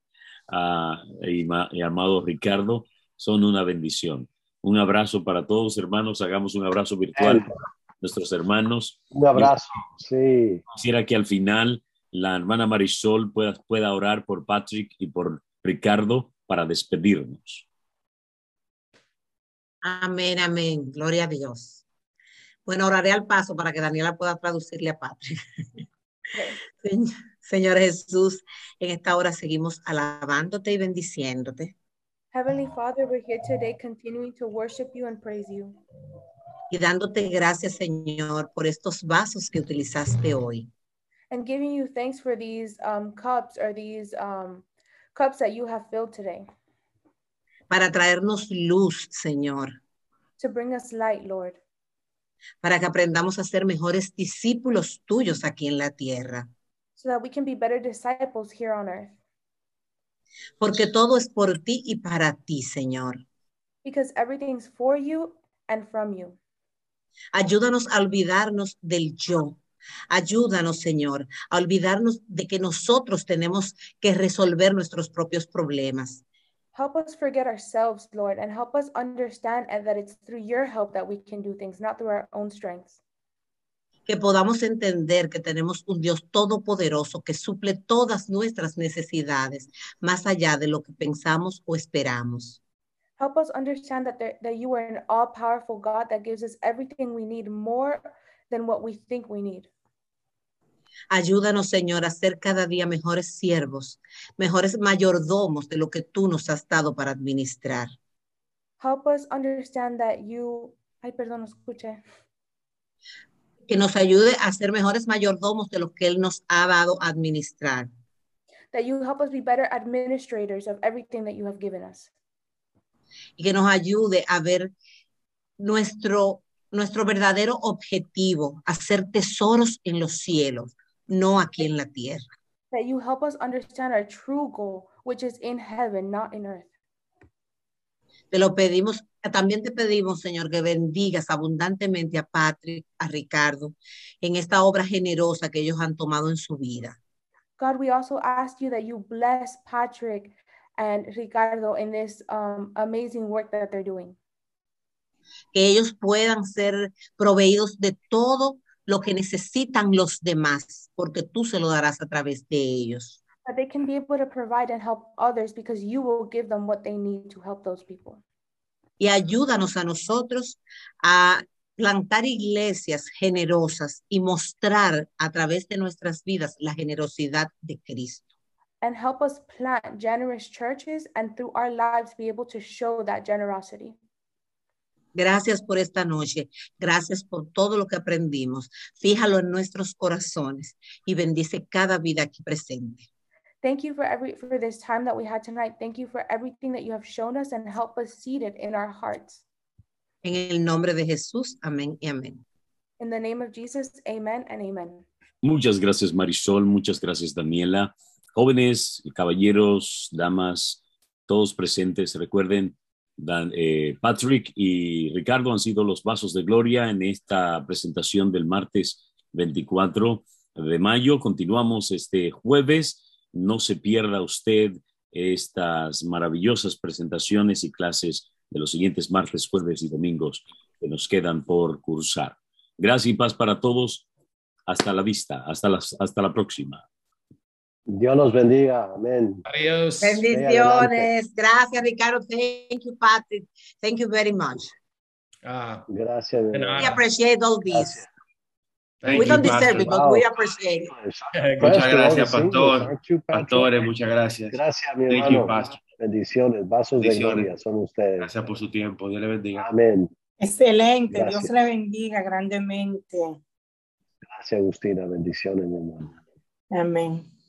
Uh, y, y amado Ricardo, son una bendición. Un abrazo para todos, hermanos. Hagamos un abrazo virtual para nuestros hermanos. Un abrazo, sí. Quisiera que al final la hermana Marisol pueda, pueda orar por Patrick y por Ricardo para despedirnos. Amén, amén. Gloria a Dios. Bueno, oraré al paso para que Daniela pueda traducirle a Patrick. <laughs> Señor, Señor Jesús, en esta hora seguimos alabándote y bendiciéndote Heavenly Father, we're here today continuing to worship you and praise you. y dándote gracias, Señor, por estos vasos que utilizaste hoy. and giving you thanks for these um, cups or these um, cups that you have filled today para traernos luz, Señor, to bring us light, Lord, para que aprendamos a ser mejores discípulos tuyos aquí en la tierra, so that we can be better disciples here on earth. Porque todo es por ti y para ti, Señor. Because everything's for you and from you. Ayúdanos a olvidarnos del yo. Ayúdanos, Señor, a olvidarnos de que nosotros tenemos que resolver nuestros propios problemas. Help us forget ourselves, Lord, and help us understand and that it's through your help that we can do things, not through our own strengths. Que podamos entender que tenemos un Dios todopoderoso que suple todas nuestras necesidades, más allá de lo que pensamos o esperamos. Help us understand that, there, that you are an all powerful God that gives us everything we need more than what we think we need. Ayúdanos, Señor, a ser cada día mejores siervos, mejores mayordomos de lo que tú nos has dado para administrar. Help us understand that you, ay, perdón, escuché. Que nos ayude a ser mejores mayordomos de lo que Él nos ha dado a administrar. That you help us be better administrators of everything that you have given us. Y que nos ayude a ver nuestro, nuestro verdadero objetivo, hacer tesoros en los cielos, no aquí en la tierra. That you help us understand our true goal, which is in heaven, not in earth. Te lo pedimos, también te pedimos, Señor, que bendigas abundantemente a Patrick, a Ricardo, en esta obra generosa que ellos han tomado en su vida. God, we also ask you that you bless Patrick and Ricardo in this um, amazing work that they're doing. Que ellos puedan ser proveídos de todo lo que necesitan los demás, porque tú se lo darás a través de ellos. That they can be able to provide and help others because you will give them what they need to help those people. Y ayúdanos a nosotros a plantar iglesias generosas y mostrar a través de nuestras vidas la generosidad de Cristo. And help us plant generous churches and through our lives be able to show that generosity. Gracias por esta noche. Gracias por todo lo que aprendimos. Fíjalo en nuestros corazones y bendice cada vida aquí presente. Thank you for every for this time that we had tonight. Thank you for everything that you have shown us and help us seed it in our hearts. En el nombre de Jesús, amén y amén. In the name of Jesus, amen and amen. Muchas gracias, Marisol. Muchas gracias, Daniela. Jóvenes, caballeros, damas, todos presentes, recuerden, Dan- eh, Patrick y Ricardo han sido los vasos de gloria en esta presentación del martes 24 de mayo. Continuamos este jueves. No se pierda usted estas maravillosas presentaciones y clases de los siguientes martes, jueves y domingos que nos quedan por cursar. Gracias y paz para todos. Hasta la vista. Hasta, las, hasta la próxima. Dios los bendiga. Amén. Adiós. Bendiciones. Gracias, Ricardo. Thank you, Patrick. Thank you very much. Ah, Gracias. We appreciate all this. Thank we you, don't deserve it, but we appreciate it. Muchas gracias, pastor. you? Pastores, muchas gracias. Gracias, mi Thank you, hermano. Pastor. Bendiciones, vasos de Bendiciones. gloria son ustedes. Gracias por su tiempo. Dios le bendiga. Amén. Excelente, Gracias. Dios le bendiga grandemente. Gracias, Agustina. Bendiciones, mi hermano. Amén.